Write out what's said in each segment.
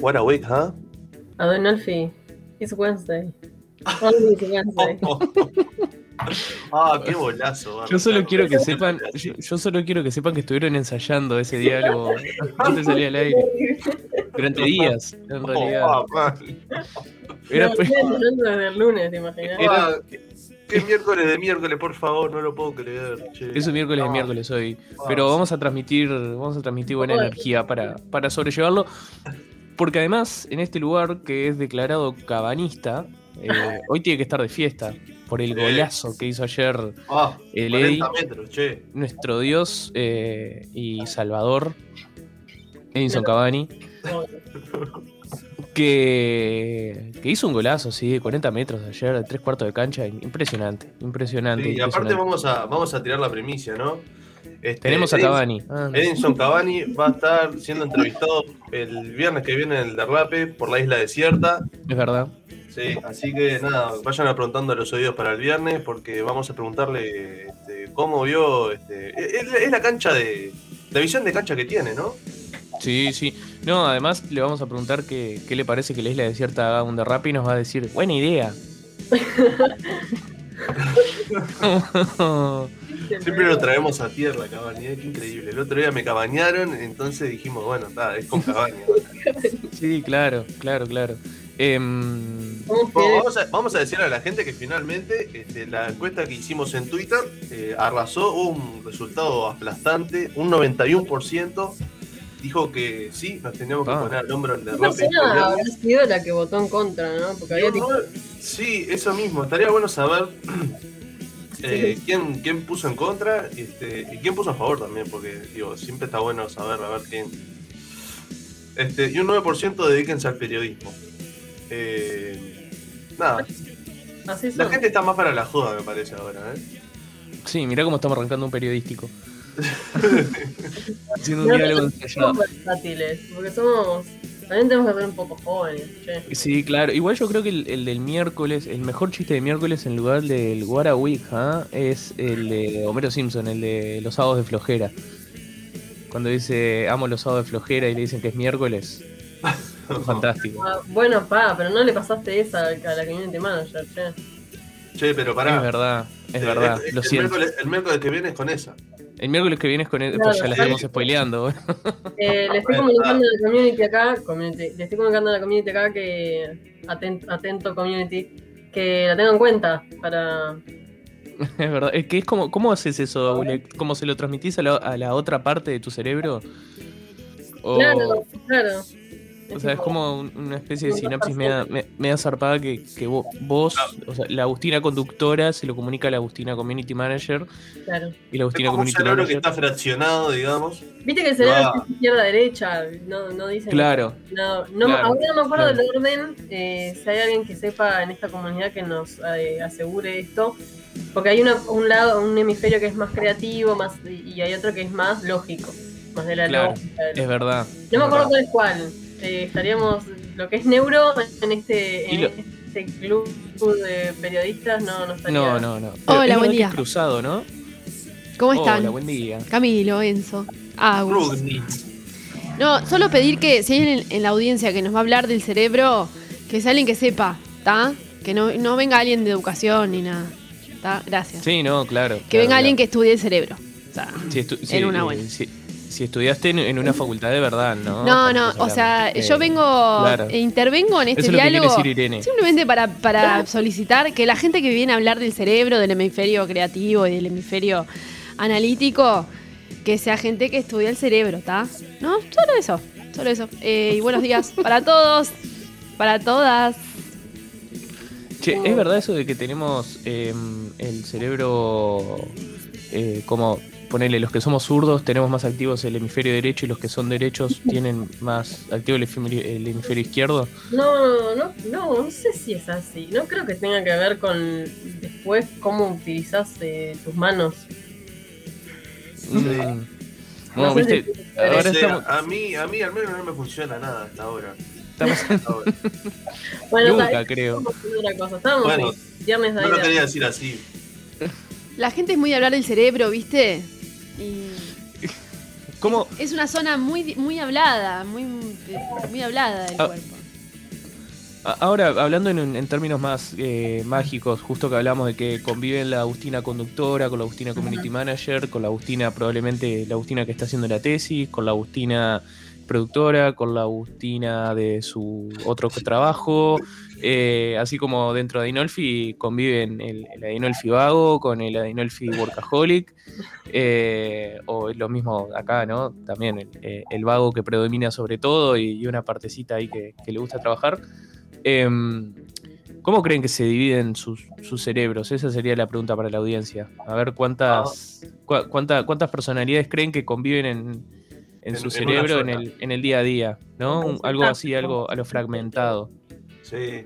What a week, huh? Adonolfi, it's Wednesday. Only it's Wednesday. ah, qué bolazo. Yo solo quiero que sepan, yo, yo solo quiero que sepan que estuvieron ensayando ese diálogo antes de salir al aire. Durante días, en realidad. Oh, ah, Era- No, hablando desde el lunes, ¿te imaginas? ah, qué miércoles de miércoles, por favor, no lo puedo creer. che. Es un miércoles de Ah, miércoles hoy. ah, Pero vamos a transmitir, vamos a transmitir buena energía para, para sobrellevarlo. Porque además, en este lugar que es declarado cabanista, eh, hoy tiene que estar de fiesta por el golazo que hizo ayer Ah, el 40 Eddy, metros, che. nuestro Dios eh, y Salvador, Edinson Cavani, que, que hizo un golazo, sí, de 40 metros de ayer, de tres cuartos de cancha, impresionante, impresionante. Sí, y aparte vamos a, vamos a tirar la primicia, ¿no? Este, Tenemos a Edins- Cavani. Ah, no. Edinson Cavani va a estar siendo entrevistado el viernes que viene en el Derrape por la isla desierta. es verdad. Sí, así que nada, vayan apuntando a los oídos para el viernes porque vamos a preguntarle este, cómo vio. Este, es, es la cancha de. La visión de cancha que tiene, ¿no? Sí, sí. No, además le vamos a preguntar qué, qué le parece que la isla desierta haga un derrape y nos va a decir, buena idea. Siempre lo traemos a tierra, ¿eh? qué increíble. El otro día me cabañaron, entonces dijimos, bueno, está, es con Cavani. sí, claro, claro, claro. Em, Bueno, vamos, a, vamos a decirle a la gente que finalmente este, la encuesta que hicimos en Twitter eh, arrasó un resultado aplastante, un 91% dijo que sí, nos teníamos que Ah. poner al hombro el derrape. persona habrá sido la que votó en contra, ¿no? Porque había No, no, sí, eso mismo, estaría bueno saber eh, quién, quién puso en contra este, y quién puso a favor también, porque digo, siempre está bueno saber a ver quién. Este, y un 9% dedíquense al periodismo. Eh, nada, así La gente está más para la joda, me parece ahora, ¿eh? sí, mirá cómo estamos arrancando un periodístico. Haciendo un diálogo no ensayado. versátiles, porque somos. También tenemos que ser un poco jóvenes, che. Sí, claro. Igual yo creo que el, el del miércoles, el mejor chiste de miércoles en lugar del Guara Week, ¿ah? es el de Homero Simpson, el de los sábados de flojera. Cuando dice amo los sábados de flojera y le dicen que es miércoles. Fantástico. Ah, bueno, pa, pero no le pasaste esa a la community manager, che. Che, pero pará. Es verdad, es Eh, verdad, el, lo el siento. miércoles, el miércoles que viene es con esa. El miércoles que vienes con él, Claro, pues ya la sí. estamos spoileando. Eh, le estoy comunicando a la community acá, community, le estoy comunicando a la community acá que, atento, atento community, que la tenga en cuenta para... es verdad. Es que es como, ¿cómo haces eso? Ule? ¿Cómo se lo transmitís a la, a la otra parte de tu cerebro? O, Claro, claro. O sea, es como un- una especie de sinapsis media, me- media zarpada que, que vo- vos, o sea, la Agustina conductora se lo comunica a la Agustina Community Manager Claro. y la Es Agustina como un Community cerebro que Manager. está fraccionado, digamos. Viste que el cerebro Ah. es izquierda-derecha, no, no dicen... Claro, No, no, Claro, ahora no me acuerdo claro. del orden. eh, si hay alguien que sepa en esta comunidad que nos eh, asegure esto. Porque hay una- un lado, un hemisferio que es más creativo más y hay otro que es más lógico. Más de la Claro, lógica. del- es verdad. no me acuerdo verdad. cuál es cuál. Eh, estaríamos. Lo que es neuro en este, en lo- este club de periodistas no, no estaría. No, no, no. Hola, Es buen día. cruzado, ¿no? ¿Cómo están? Hola, buen día. Camilo, Enzo, Agus. No, solo pedir que si hay en, en la audiencia que nos va a hablar del cerebro, que sea alguien que sepa, ¿está? Que no, no venga alguien de educación ni nada. ¿Está? Gracias. Sí, no, claro. que venga alguien que estudie el cerebro. O sea, en una eh, buena. si- si estudiaste en, en una facultad de verdad, ¿no? no, no, o sea, yo vengo, claro. e intervengo en este Eso es lo que diálogo decir Irene. simplemente para, para solicitar que la gente que viene a hablar del cerebro, del hemisferio creativo y del hemisferio analítico, que sea gente que estudia el cerebro, ¿está? No, solo eso, solo eso. Eh, y buenos días para todos, para todas. Che, ¿es verdad eso de que tenemos eh, el cerebro eh, como ponerle los que somos zurdos tenemos más activos el hemisferio derecho y los que son derechos tienen más activo el hemisferio, el hemisferio izquierdo? No, no, no, no sé si es así. No creo que tenga que ver con después cómo utilizas eh, tus manos. Mm. No No, sé viste, si- ahora estamos, a, mí, a mí al menos no me funciona nada hasta ahora. estamos Hasta ahora. Bueno, nunca creo. cosa. Estábamos Bueno, en viernes de No lo quería decir así. La gente es muy de hablar del cerebro, ¿viste? Y ¿Cómo? es una zona muy, muy hablada, muy, muy hablada del Ah. cuerpo. Ahora, hablando en, en términos más eh, mágicos, justo que hablamos de que conviven la Agustina conductora con la Agustina community manager, con la Agustina probablemente la Agustina que está haciendo la tesis, con la Agustina productora, con la Agustina de su otro trabajo, eh, así como dentro de Adinolfi conviven el, el Adinolfi vago con el Adinolfi workaholic, eh, o lo mismo acá, ¿no? También el, eh, el vago que predomina sobre todo y, y una partecita ahí que, que le gusta trabajar. Em, ¿Cómo creen que se dividen sus, sus cerebros? Esa sería la pregunta para la audiencia. A ver cuántas, cua- cuánta- cuántas personalidades creen que conviven en, en En- su en cerebro en el, en el día a día, ¿no? Un- algo así, algo a lo fragmentado. Sí.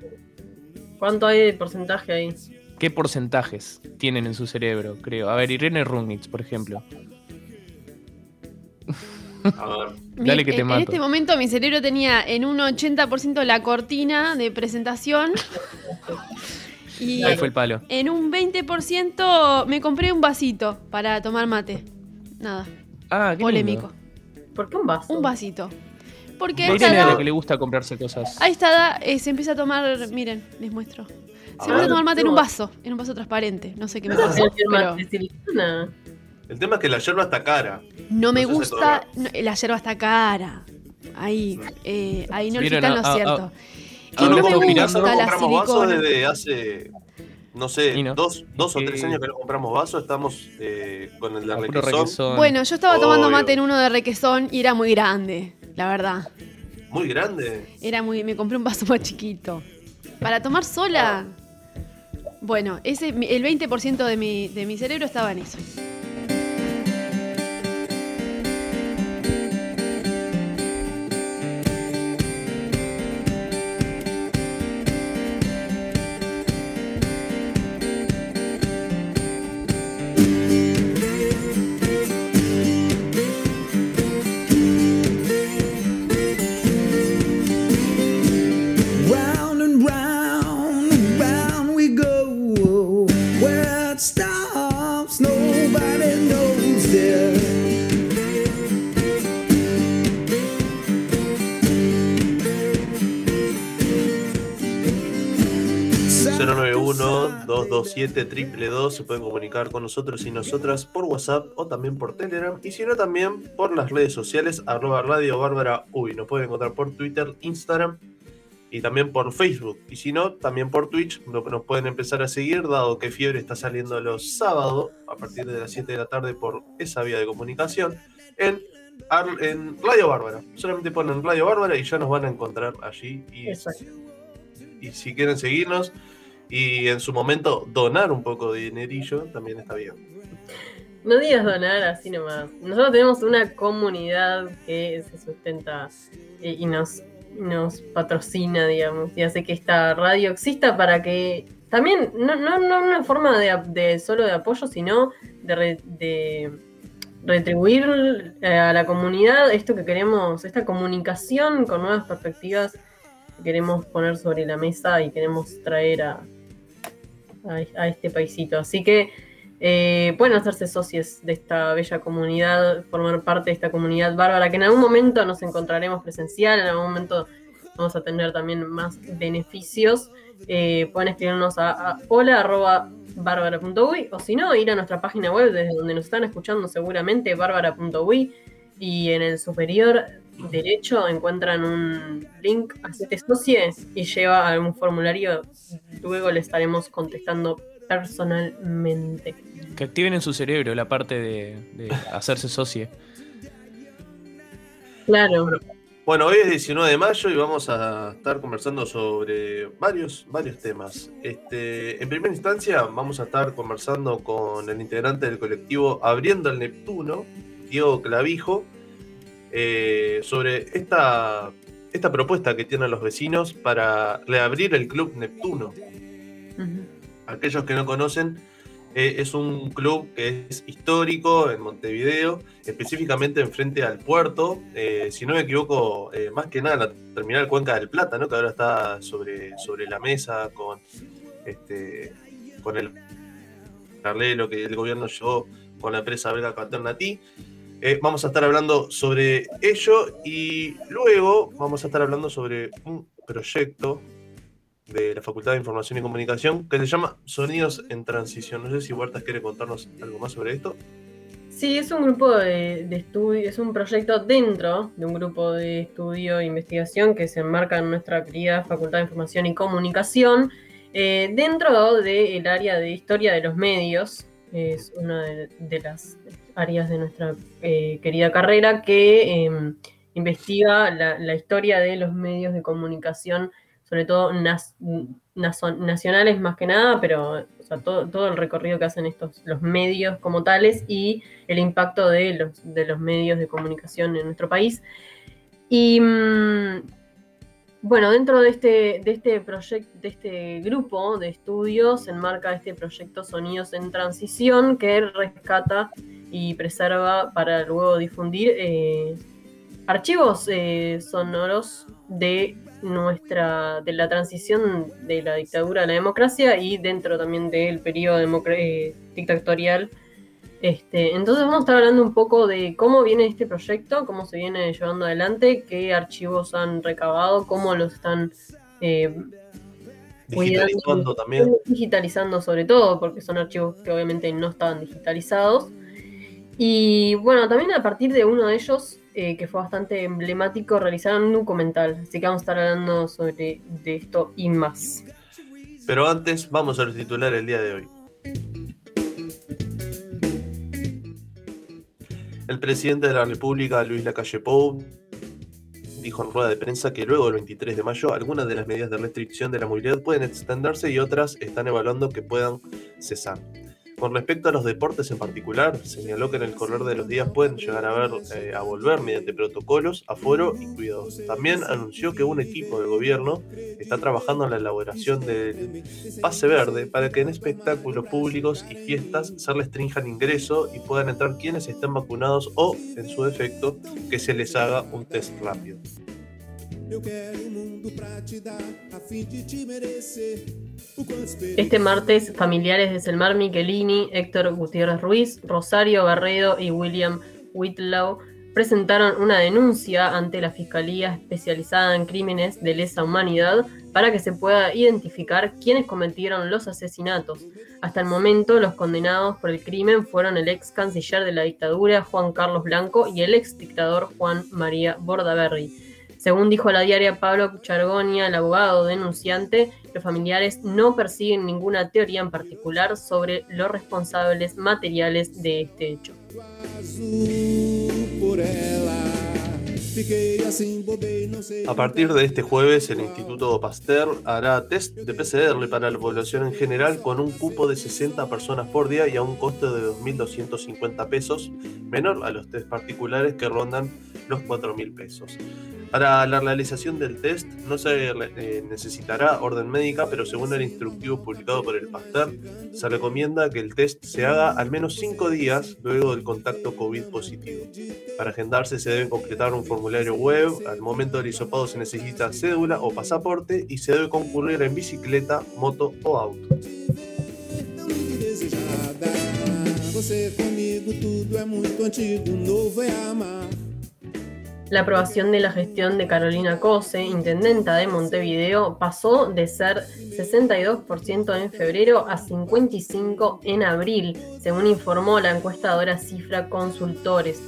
¿Cuánto hay de porcentaje ahí? ¿Qué porcentajes tienen en su cerebro, creo? A ver, Irene Runitz, por ejemplo. A ver. Dale que te mato. en este momento mi cerebro tenía en un 80% la cortina de presentación y Ahí fue el palo. en un 20% me compré un vasito para tomar mate. Nada, Ah, qué polémico. lindo. ¿Por qué un vaso? Un vasito. Porque Irene a la que le gusta comprarse cosas. a esta edad, eh, se empieza a tomar, miren, les muestro. Se empieza a tomar mate en un vaso, en un vaso transparente. No sé qué me ¿No pasó, es el pero? El tema es que la yerba está cara. no me No gusta. no, la yerba está cara. Ahí, eh, ahí no está en ah, lo ah, cierto. ah, Y no me gusta la compramos vasos silicona. desde hace, no sé, no. dos, dos o tres Sí. años que no compramos vasos. Estamos eh, con el de requesón. requesón. Bueno, yo estaba tomando Obvio. mate en uno de requesón y era muy grande, la verdad. Muy grande. Era muy. Me compré un vaso más chiquito. Para tomar sola. Bueno, ese, el 20% de mi, de mi cerebro estaba en eso. 091-227-222 se pueden comunicar con nosotros y nosotras por WhatsApp o también por Telegram. Y si no también por las redes sociales arroba radio bárbara uy. Nos pueden encontrar por Twitter, Instagram y también por Facebook. Y si no también por Twitch lo que nos pueden empezar a seguir dado que Fiebre está saliendo los sábados a partir de las 7 de la tarde por esa vía de comunicación en, en Radio Bárbara. Solamente ponen Radio Bárbara y ya nos van a encontrar allí y Exacto. y si quieren seguirnos y en su momento donar un poco de dinerillo, también está bien. No digas donar así nomás. Nosotros tenemos una comunidad que se sustenta eh, y nos, nos patrocina, digamos, y hace que esta radio exista para que también, no, no, no una forma de, solo de apoyo, sino de, de retribuir eh, a la comunidad esto que queremos, esta comunicación con nuevas perspectivas que queremos poner sobre la mesa y queremos traer a, a, este paisito. Así que eh, pueden hacerse socios de esta bella comunidad, formar parte de esta comunidad bárbara, que en algún momento nos encontraremos presencial, en algún momento vamos a tener también más beneficios. Eh, pueden escribirnos a, a o si no, ir a nuestra página web desde donde nos están escuchando seguramente, bárbara.uy y en el superior derecho encuentran un link a Hacete Socie y lleva a algún formulario. Luego le estaremos contestando personalmente. Que activen en su cerebro la parte de, de hacerse socie. Claro. Bueno, hoy es 19 de mayo y vamos a estar conversando sobre varios, varios temas. Este, en primera instancia, vamos a estar conversando con el integrante del colectivo Abriendo el Neptuno, Diego Clavijo, eh, sobre esta, esta propuesta que tienen los vecinos para reabrir el Club Neptuno. aquellos que no conocen, eh, es un club que es histórico en Montevideo, específicamente enfrente al puerto, eh, si no me equivoco, eh, más que nada la terminal Cuenca del Plata, ¿no? que ahora está sobre, sobre la mesa con, este, con el paralelo que el gobierno llevó con la empresa belga Paternati. Eh, vamos a estar hablando sobre ello y luego vamos a estar hablando sobre un proyecto de la Facultad de Información y Comunicación que se llama Sonidos en Transición. No sé si Huertas quiere contarnos algo más sobre esto. Sí, es un grupo de, de estudio, es un proyecto dentro de un grupo de estudio e investigación que se enmarca en nuestra querida Facultad de Información y Comunicación, eh, dentro del área de historia de los medios, es una de, de las áreas de nuestra eh, querida carrera que eh, investiga la, historia de los medios de comunicación, sobre todo nas, nacionales más que nada, pero todo, todo, el recorrido que hacen estos los medios como tales y el impacto de los, de los medios de comunicación en nuestro país. Y mmm, bueno, dentro de este, de este proyecto, de este grupo de estudios, se enmarca este proyecto Sonidos en Transición, que rescata y preserva para luego difundir eh, archivos eh, sonoros de nuestra de la transición de la dictadura a la democracia y dentro también del periodo eh, dictatorial. Este, entonces vamos a estar hablando un poco de cómo viene este proyecto, cómo se viene llevando adelante, qué archivos han recabado, cómo los están eh, digitalizando cuidando, también. Digitalizando sobre todo, porque son archivos que obviamente no estaban digitalizados. Y bueno, también a partir de uno de ellos eh, que fue bastante emblemático, realizaron un documental. Así que vamos a estar hablando sobre de esto y más. Pero antes, vamos a titular el día de hoy. El presidente de la República, Luis Lacalle Pou, dijo en rueda de prensa que luego del 23 de mayo algunas de las medidas de restricción de la movilidad pueden extenderse y otras están evaluando que puedan cesar. Con respecto a los deportes en particular, señaló que en el correr de los días pueden llegar a, ver, eh, a volver mediante protocolos, aforo y cuidados. También anunció que un equipo del gobierno está trabajando en la elaboración del pase verde para que en espectáculos públicos y fiestas se restrinjan ingreso y puedan entrar quienes estén vacunados o, en su defecto, que se les haga un test rápido. Este martes, familiares de Selmar Michelini, Héctor Gutiérrez Ruiz, Rosario Barredo y William Whitlow presentaron una denuncia ante la Fiscalía Especializada en Crímenes de Lesa Humanidad para que se pueda identificar quiénes cometieron los asesinatos. Hasta el momento, los condenados por el crimen fueron el ex canciller de la dictadura, Juan Carlos Blanco, y el ex dictador Juan María Bordaberry. Según dijo la diaria Pablo Chargonia, el abogado denunciante, los familiares no persiguen ninguna teoría en particular sobre los responsables materiales de este hecho. A partir de este jueves, el Instituto Pasteur hará test de PCR para la población en general con un cupo de 60 personas por día y a un costo de 2.250 pesos, menor a los test particulares que rondan los 4.000 pesos. Para la realización del test no se eh, necesitará orden médica, pero según el instructivo publicado por el Pasteur, se recomienda que el test se haga al menos 5 días luego del contacto COVID positivo. Para agendarse se debe completar un formulario web, al momento del hisopado se necesita cédula o pasaporte y se debe concurrir en bicicleta, moto o auto. É amar. La aprobación de la gestión de Carolina Cose, intendenta de Montevideo, pasó de ser 62% en febrero a 55% en abril, según informó la encuestadora Cifra Consultores.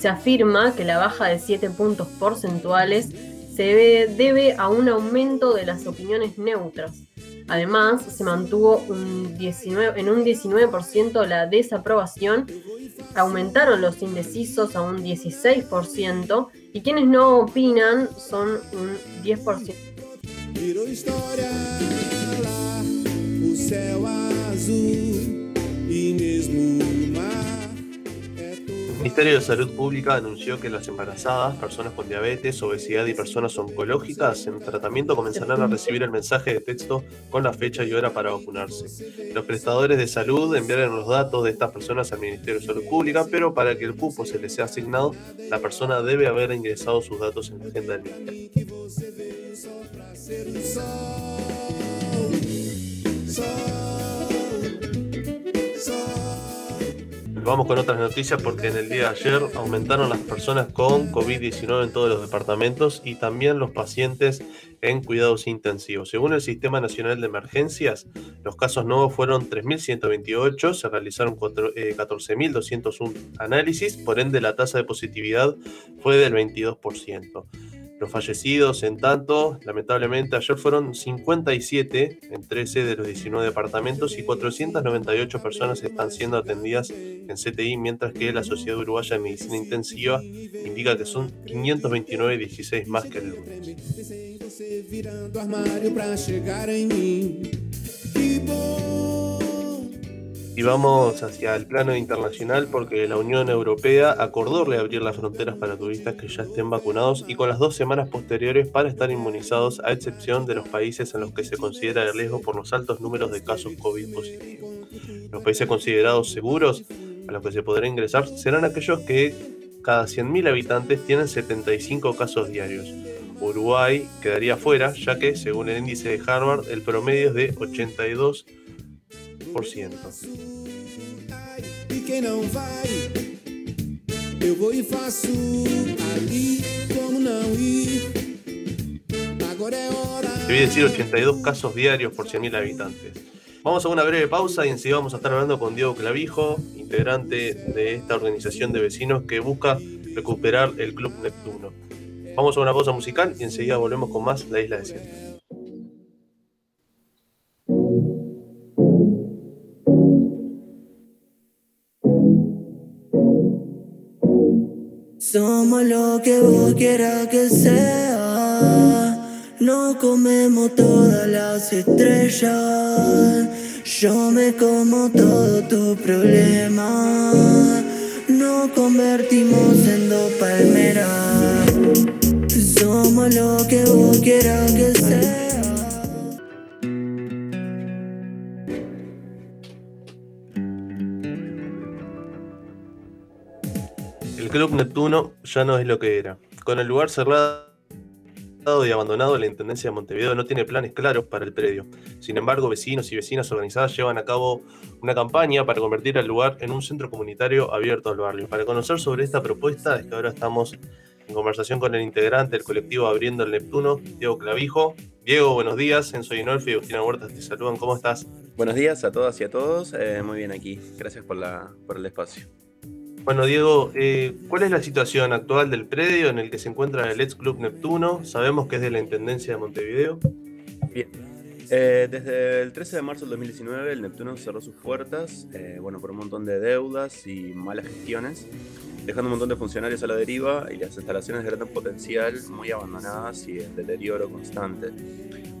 Se afirma que la baja de 7 puntos porcentuales se debe a un aumento de las opiniones neutras. Además, se mantuvo un 19, en un 19% la desaprobación, aumentaron los indecisos a un 16% y quienes no opinan son un 10%. Virou história lá, o céu azul e mesmo o mar. Ministerio de Salud Pública anunció que las embarazadas, personas con diabetes, obesidad y personas oncológicas en tratamiento comenzarán a recibir el mensaje de texto con la fecha y hora para vacunarse. Los prestadores de salud enviarán los datos de estas personas al Ministerio de Salud Pública, pero para que el cupo se les sea asignado, la persona debe haber ingresado sus datos en la agenda del Ministerio. Vamos con otras noticias porque en el día de ayer aumentaron las personas con COVID-19 en todos los departamentos y también los pacientes en cuidados intensivos. Según el Sistema Nacional de Emergencias, los casos nuevos fueron 3.128, se realizaron 14.201 eh, análisis, por ende la tasa de positividad fue del 22%. Los fallecidos, en tanto, lamentablemente ayer fueron 57 en 13 de los 19 departamentos y 498 personas están siendo atendidas en CTI, mientras que la Sociedad Uruguaya de Medicina Intensiva indica que son 529 y 16 más que el lunes. Y vamos hacia el plano internacional porque la Unión Europea acordó reabrir las fronteras para turistas que ya estén vacunados y con las dos semanas posteriores para estar inmunizados, a excepción de los países en los que se considera el riesgo por los altos números de casos COVID positivos. Los países considerados seguros a los que se podrá ingresar serán aquellos que cada 100.000 habitantes tienen 75 casos diarios. Uruguay quedaría fuera, ya que, según el índice de Harvard, el promedio es de 82 Debí decir 82 casos diarios por 100.000 habitantes. Vamos a una breve pausa y enseguida vamos a estar hablando con Diego Clavijo, integrante de esta organización de vecinos que busca recuperar el Club Neptuno. Vamos a una pausa musical y enseguida volvemos con más La Isla de Siempre. Somos lo que vos quieras que sea. No comemos todas las estrellas. Yo me como todo tu problema. No convertimos en dos palmeras. Somos lo que vos quieras que sea. Club Neptuno ya no es lo que era. Con el lugar cerrado y abandonado, la Intendencia de Montevideo no tiene planes claros para el predio. Sin embargo, vecinos y vecinas organizadas llevan a cabo una campaña para convertir el lugar en un centro comunitario abierto al barrio. Para conocer sobre esta propuesta es que ahora estamos en conversación con el integrante del colectivo Abriendo el Neptuno, Diego Clavijo. Diego, buenos días. Enzo Inolfi y Agustina Huertas te saludan. ¿Cómo estás? Buenos días a todas y a todos. Eh, muy bien aquí. Gracias por, el espacio. Bueno, Diego, eh, ¿cuál es la situación actual del predio en el que se encuentra el ex Club Neptuno? Sabemos que es de la Intendencia de Montevideo. Bien. Eh, desde el 13 de marzo del 2019 el Neptuno cerró sus puertas, eh, bueno, por un montón de deudas y malas gestiones, dejando un montón de funcionarios a la deriva y las instalaciones de gran potencial muy abandonadas y en deterioro constante.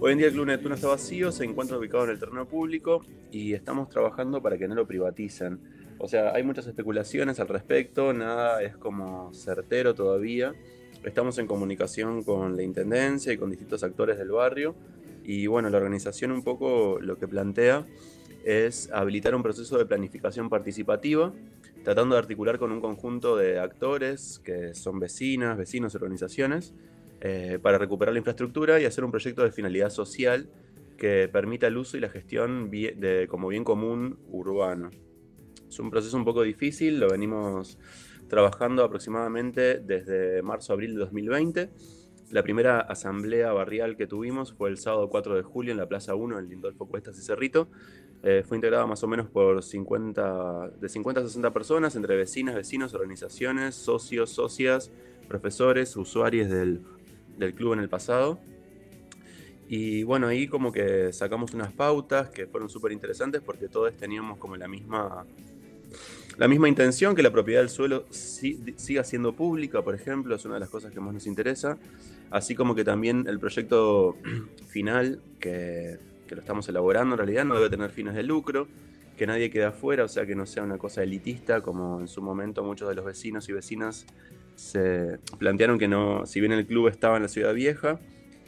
Hoy en día el Club Neptuno está vacío, se encuentra ubicado en el terreno público y estamos trabajando para que no lo privaticen. O sea, hay muchas especulaciones al respecto, nada es como certero todavía. Estamos en comunicación con la Intendencia y con distintos actores del barrio. Y bueno, la organización un poco lo que plantea es habilitar un proceso de planificación participativa, tratando de articular con un conjunto de actores que son vecinas, vecinos, organizaciones, eh, para recuperar la infraestructura y hacer un proyecto de finalidad social que permita el uso y la gestión de, como bien común urbano. Es un proceso un poco difícil, lo venimos trabajando aproximadamente desde marzo-abril de 2020. La primera asamblea barrial que tuvimos fue el sábado 4 de julio en la Plaza 1 en Lindolfo Cuestas y Cerrito. Eh, fue integrada más o menos por 50, de 50 a 60 personas, entre vecinas, vecinos, organizaciones, socios, socias, profesores, usuarios del, del club en el pasado. Y bueno, ahí como que sacamos unas pautas que fueron súper interesantes porque todos teníamos como la misma la misma intención que la propiedad del suelo siga siendo pública, por ejemplo, es una de las cosas que más nos interesa, así como que también el proyecto final, que, lo estamos elaborando en realidad, no debe tener fines de lucro, que nadie quede afuera, o sea, que no sea una cosa elitista, como en su momento muchos de los vecinos y vecinas se plantearon que no, si bien el club estaba en la ciudad vieja,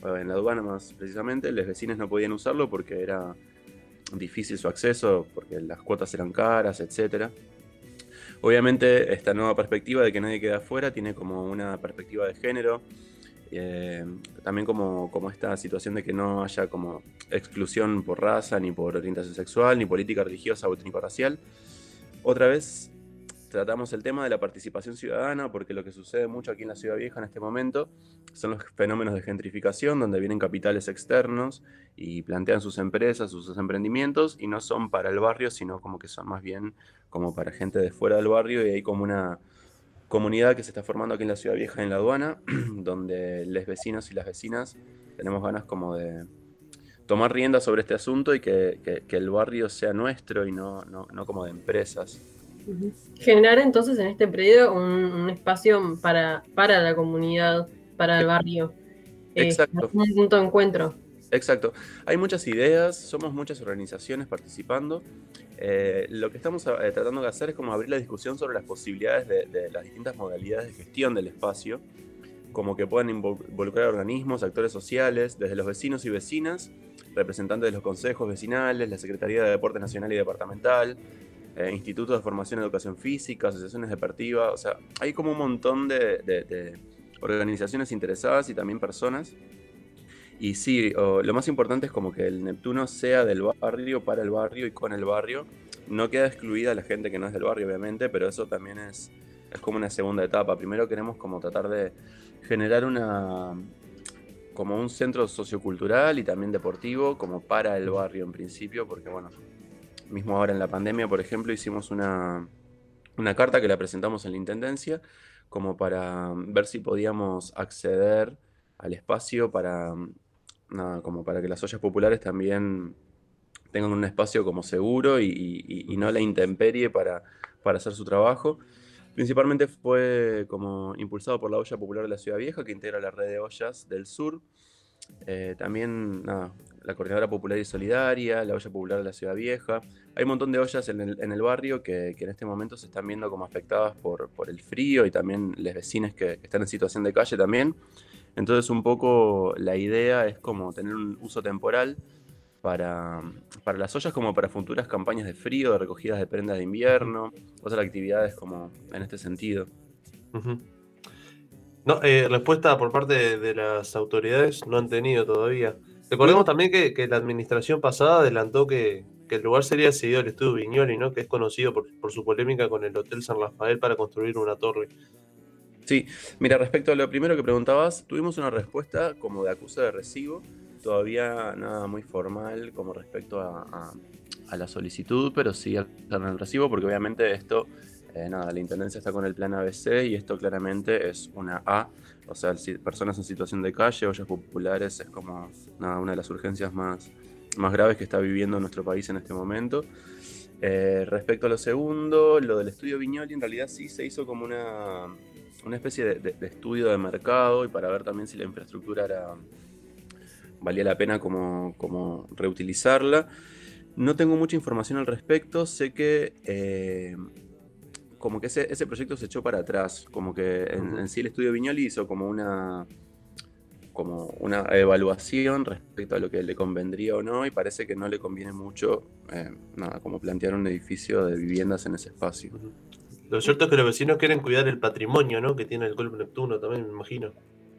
en la aduana más precisamente, los vecinos no podían usarlo porque era difícil su acceso, porque las cuotas eran caras, etcétera. Obviamente esta nueva perspectiva de que nadie queda afuera tiene como una perspectiva de género, eh, también como, como esta situación de que no haya como exclusión por raza, ni por orientación sexual, ni política religiosa o étnico-racial. Otra vez, tratamos el tema de la participación ciudadana, porque lo que sucede mucho aquí en la Ciudad Vieja en este momento son los fenómenos de gentrificación, donde vienen capitales externos y plantean sus empresas, sus emprendimientos, y no son para el barrio, sino como que son más bien como para gente de fuera del barrio, y hay como una comunidad que se está formando aquí en la Ciudad Vieja, en la aduana, donde los vecinos y las vecinas tenemos ganas como de tomar rienda sobre este asunto y que, el barrio sea nuestro y no, no como de empresas. Generar entonces en este predio un, un espacio para, para la comunidad, para el barrio. Eh, Exacto. un punto de encuentro. Exacto. Hay muchas ideas, somos muchas organizaciones participando. Eh, lo que estamos eh, tratando de hacer es como abrir la discusión sobre las posibilidades de, de las distintas modalidades de gestión del espacio, como que puedan invol- involucrar organismos, actores sociales, desde los vecinos y vecinas, representantes de los consejos vecinales, la Secretaría de Deporte Nacional y Departamental, eh, institutos de formación en educación física, asociaciones deportivas, o sea, hay como un montón de, organizaciones interesadas y también personas. Y sí, lo más importante es como que el Neptuno sea del barrio, para el barrio y con el barrio. No queda excluida la gente que no es del barrio, obviamente, pero eso también es, es como una segunda etapa. Primero queremos como tratar de generar una como un centro sociocultural y también deportivo como para el barrio en principio, porque bueno, mismo ahora en la pandemia, por ejemplo, hicimos una, una carta que la presentamos en la Intendencia como para ver si podíamos acceder al espacio para, nada, como para que las ollas populares también tengan un espacio como seguro y no la intemperie para, para hacer su trabajo. Principalmente fue como impulsado por la olla popular de la Ciudad Vieja, que integra la red de ollas del sur. Eh, también nada, la Coordinadora Popular y Solidaria, la olla popular de la Ciudad Vieja. Hay un montón de ollas en el, barrio que, en este momento se están viendo como afectadas por, el frío y también los vecinos que, están en situación de calle también. Entonces un poco la idea es como tener un uso temporal para, para las ollas como para futuras campañas de frío, de recogidas de prendas de invierno, otras actividades como en este sentido. No, eh, respuesta por parte de las autoridades no han tenido todavía. Recordemos también que, que la administración pasada adelantó que, que el lugar sería cedido al estudio Viñoli, ¿no? Que es conocido por, por su polémica con el Hotel San Rafael para construir una torre. Sí, mira, respecto a lo primero que preguntabas, tuvimos una respuesta como de acuse de recibo, todavía nada muy formal como respecto a, a- a la solicitud, pero sí al el recibo, porque obviamente esto, eh, nada, la Intendencia está con el plan ABC y esto claramente es una A, o sea, personas en situación de calle, ollas populares, es como una de las urgencias más, más graves que está viviendo nuestro país en este momento. Eh, respecto a lo segundo, lo del estudio Viñoli en realidad sí se hizo como una, una especie de, estudio de mercado y para ver también si la infraestructura valía la pena como, como reutilizarla. No tengo mucha información al respecto, sé que eh, como que ese, ese proyecto se echó para atrás, como que en, sí el estudio Viñoli hizo como una como una evaluación respecto a lo que le convendría o no y parece que no le conviene mucho eh, nada, como plantear un edificio de viviendas en ese espacio. Lo cierto es que los vecinos quieren cuidar el patrimonio, ¿no? Que tiene el Golpe Neptuno también, me imagino.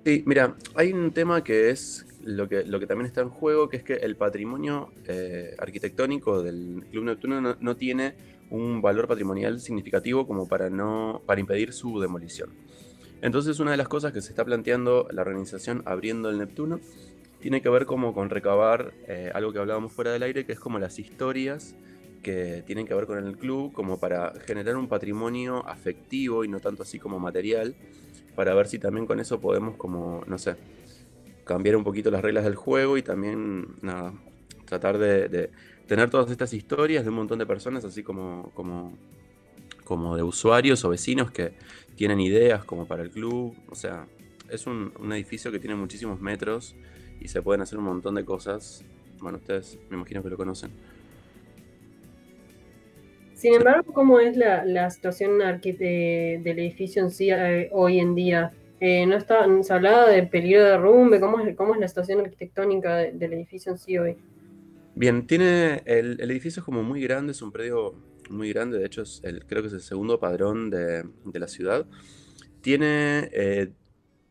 Sí, mira, hay un tema que es lo que, lo que también está en juego, que es que el patrimonio eh, arquitectónico del Club Neptuno no, no tiene un valor patrimonial significativo como para, no, para impedir su demolición. Entonces una de las cosas que se está planteando la organización abriendo el Neptuno tiene que ver como con recabar eh, algo que hablábamos fuera del aire, que es como las historias que tienen que ver con el club, como para generar un patrimonio afectivo y no tanto así como material, para ver si también con eso podemos como, no sé, cambiar un poquito las reglas del juego y también, nada, tratar de, de tener todas estas historias de un montón de personas, así como, como, como de usuarios o vecinos que tienen ideas como para el club. O sea, es un, un edificio que tiene muchísimos metros y se pueden hacer un montón de cosas. Bueno, ustedes me imagino que lo conocen. Sin embargo, ¿cómo es la, la situación de- del edificio en sí eh, hoy en día? Eh, no está, se hablaba de peligro de derrumbe, ¿cómo es, cómo es la situación arquitectónica de- del edificio en sí hoy? Bien, tiene el, el edificio es como muy grande, es un predio muy grande, de hecho es el, creo que es el segundo padrón de, de la ciudad. Tiene eh,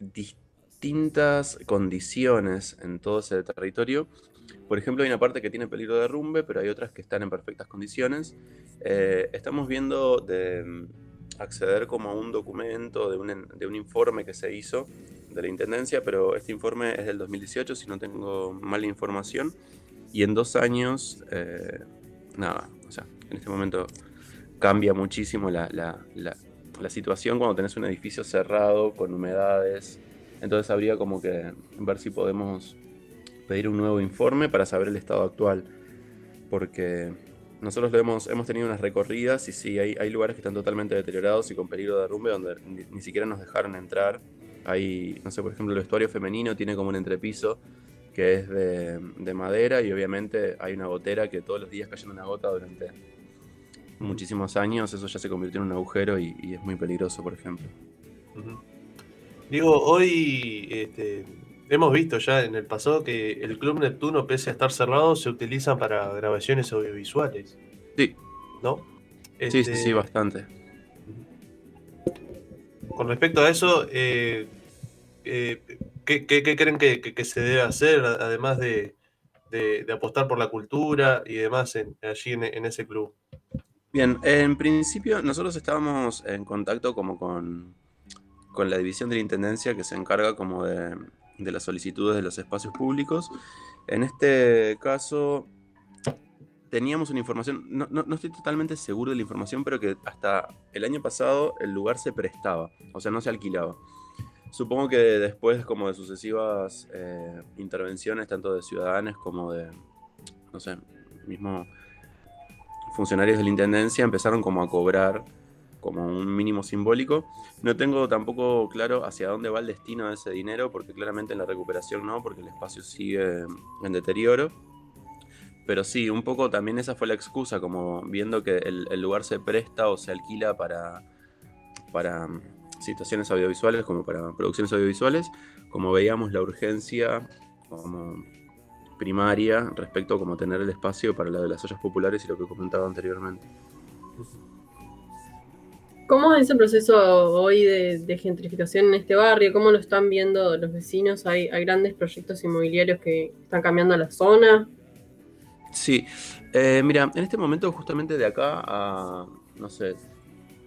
distintas condiciones en todo ese territorio. Por ejemplo, hay una parte que tiene peligro de derrumbe, pero hay otras que están en perfectas condiciones. Eh, estamos viendo de, acceder como a un documento de un, de un informe que se hizo de la Intendencia, pero este informe es del 2018, si no tengo mala información, y en dos años, eh, nada, o sea, en este momento cambia muchísimo la, la- la- situación cuando tenés un edificio cerrado con humedades, entonces habría como que ver si podemos pedir un nuevo informe para saber el estado actual, porque nosotros lo hemos, hemos tenido unas recorridas y sí, hay, hay lugares que están totalmente deteriorados y con peligro de derrumbe donde ni, ni siquiera nos dejaron entrar. Hay, no sé, por ejemplo, el vestuario femenino tiene como un entrepiso que es de, de madera y obviamente hay una gotera que todos los días cayendo una gota durante muchísimos años, eso ya se convirtió en un agujero y, y es muy peligroso, por ejemplo. Digo, hoy este, hemos visto ya en el pasado que el Club Neptuno, pese a estar cerrado, se utiliza para grabaciones audiovisuales, Sí, ¿no? sí, sí, Este, sí, bastante. Con respecto a eso, eh, eh, ¿qué, creen que, se debe hacer, además de, apostar por la cultura y demás allí en, ese club? Bien, en principio nosotros estábamos en contacto como con, la división de la Intendencia que se encarga como de, las solicitudes de los espacios públicos. En este caso teníamos una información, no estoy totalmente seguro de la información, pero que hasta el año pasado el lugar se prestaba, o sea, no se alquilaba. Supongo que después como de sucesivas eh, intervenciones, tanto de ciudadanos como de, no sé, mismo funcionarios de la Intendencia empezaron como a cobrar como un mínimo simbólico. No tengo tampoco claro hacia dónde va el destino de ese dinero, porque claramente en la recuperación no, porque el espacio sigue en deterioro. Pero sí, un poco también esa fue la excusa, como viendo que el, el lugar se presta o se alquila para, para situaciones audiovisuales, como para producciones audiovisuales, como veíamos la urgencia como primaria respecto a como tener el espacio para la de las ollas populares y lo que comentaba anteriormente. ¿Cómo es ese proceso hoy de, de gentrificación en este barrio? ¿Cómo lo están viendo los vecinos? ¿Hay, hay grandes proyectos inmobiliarios que están cambiando la zona? Sí, eh, mira, en este momento justamente de acá a, no sé,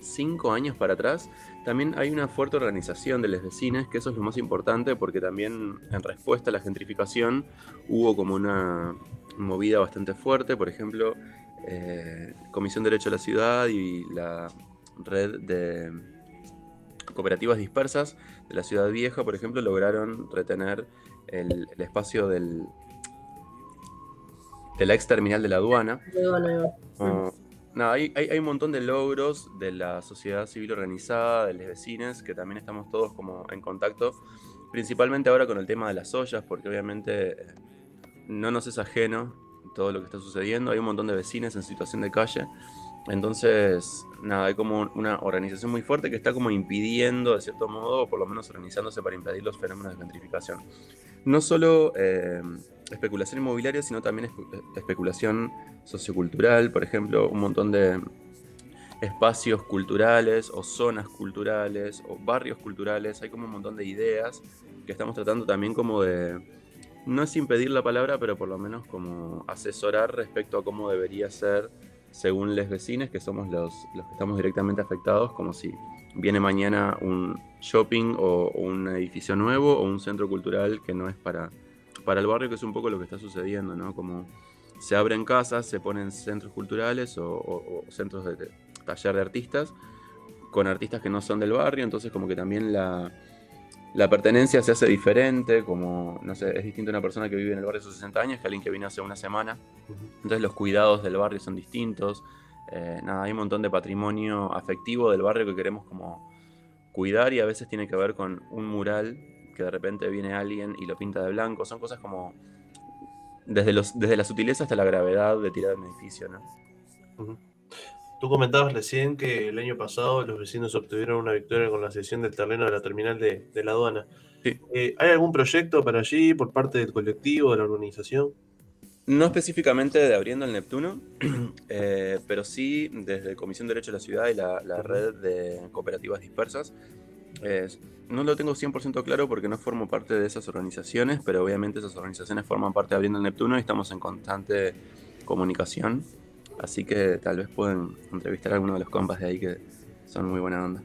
cinco años para atrás, también hay una fuerte organización de los vecinos, que eso es lo más importante porque también en respuesta a la gentrificación hubo como una movida bastante fuerte, por ejemplo, eh, Comisión de Derecho a la Ciudad y la red de cooperativas dispersas de la Ciudad Vieja, por ejemplo, lograron retener el, el espacio del, de la ex terminal de la aduana. Luego. Como- nada, hay, hay, hay un montón de logros de la sociedad civil organizada, de los vecinos, que también estamos todos como en contacto, principalmente ahora con el tema de las ollas, porque obviamente eh, no nos es ajeno todo lo que está sucediendo, hay un montón de vecinos en situación de calle, entonces, nada, hay como una organización muy fuerte que está como impidiendo, de cierto modo, o por lo menos organizándose para impedir los fenómenos de gentrificación. No solo eh, especulación inmobiliaria, sino también espe- especulación sociocultural, por ejemplo, un montón de espacios culturales o zonas culturales o barrios culturales, hay como un montón de ideas que estamos tratando también como de, no es impedir la palabra, pero por lo menos como asesorar respecto a cómo debería ser según los vecinos, que somos los, los que estamos directamente afectados, como si viene mañana un shopping o, o un edificio nuevo o un centro cultural que no es para, para el barrio, que es un poco lo que está sucediendo, ¿no? Como se abren casas, se ponen centros culturales o, o- o centros de, de taller de artistas con artistas que no son del barrio, entonces como que también la, la pertenencia se hace diferente, como, no sé, es distinto una persona que vive en el barrio hace 60 años que alguien que viene hace una semana. Entonces los cuidados del barrio son distintos. Eh, nada, hay un montón de patrimonio afectivo del barrio que queremos como cuidar y a veces tiene que ver con un mural que de repente viene alguien y lo pinta de blanco. Son cosas como desde, los, desde la sutileza hasta la gravedad de tirar un edificio, ¿no? Tú comentabas recién que el año pasado los vecinos obtuvieron una victoria con la cesión del terreno de la terminal de, de la aduana. Sí. Eh, ¿Hay algún proyecto para allí por parte del colectivo, de la organización? No específicamente de Abriendo el Neptuno, eh, pero sí desde Comisión de Derecho de la Ciudad y la, la red de cooperativas dispersas. Eh, no lo tengo 100% claro porque no formo parte de esas organizaciones, pero obviamente esas organizaciones forman parte de Abriendo el Neptuno y estamos en constante comunicación. Así que tal vez pueden entrevistar a alguno de los compas de ahí que Son muy buena onda.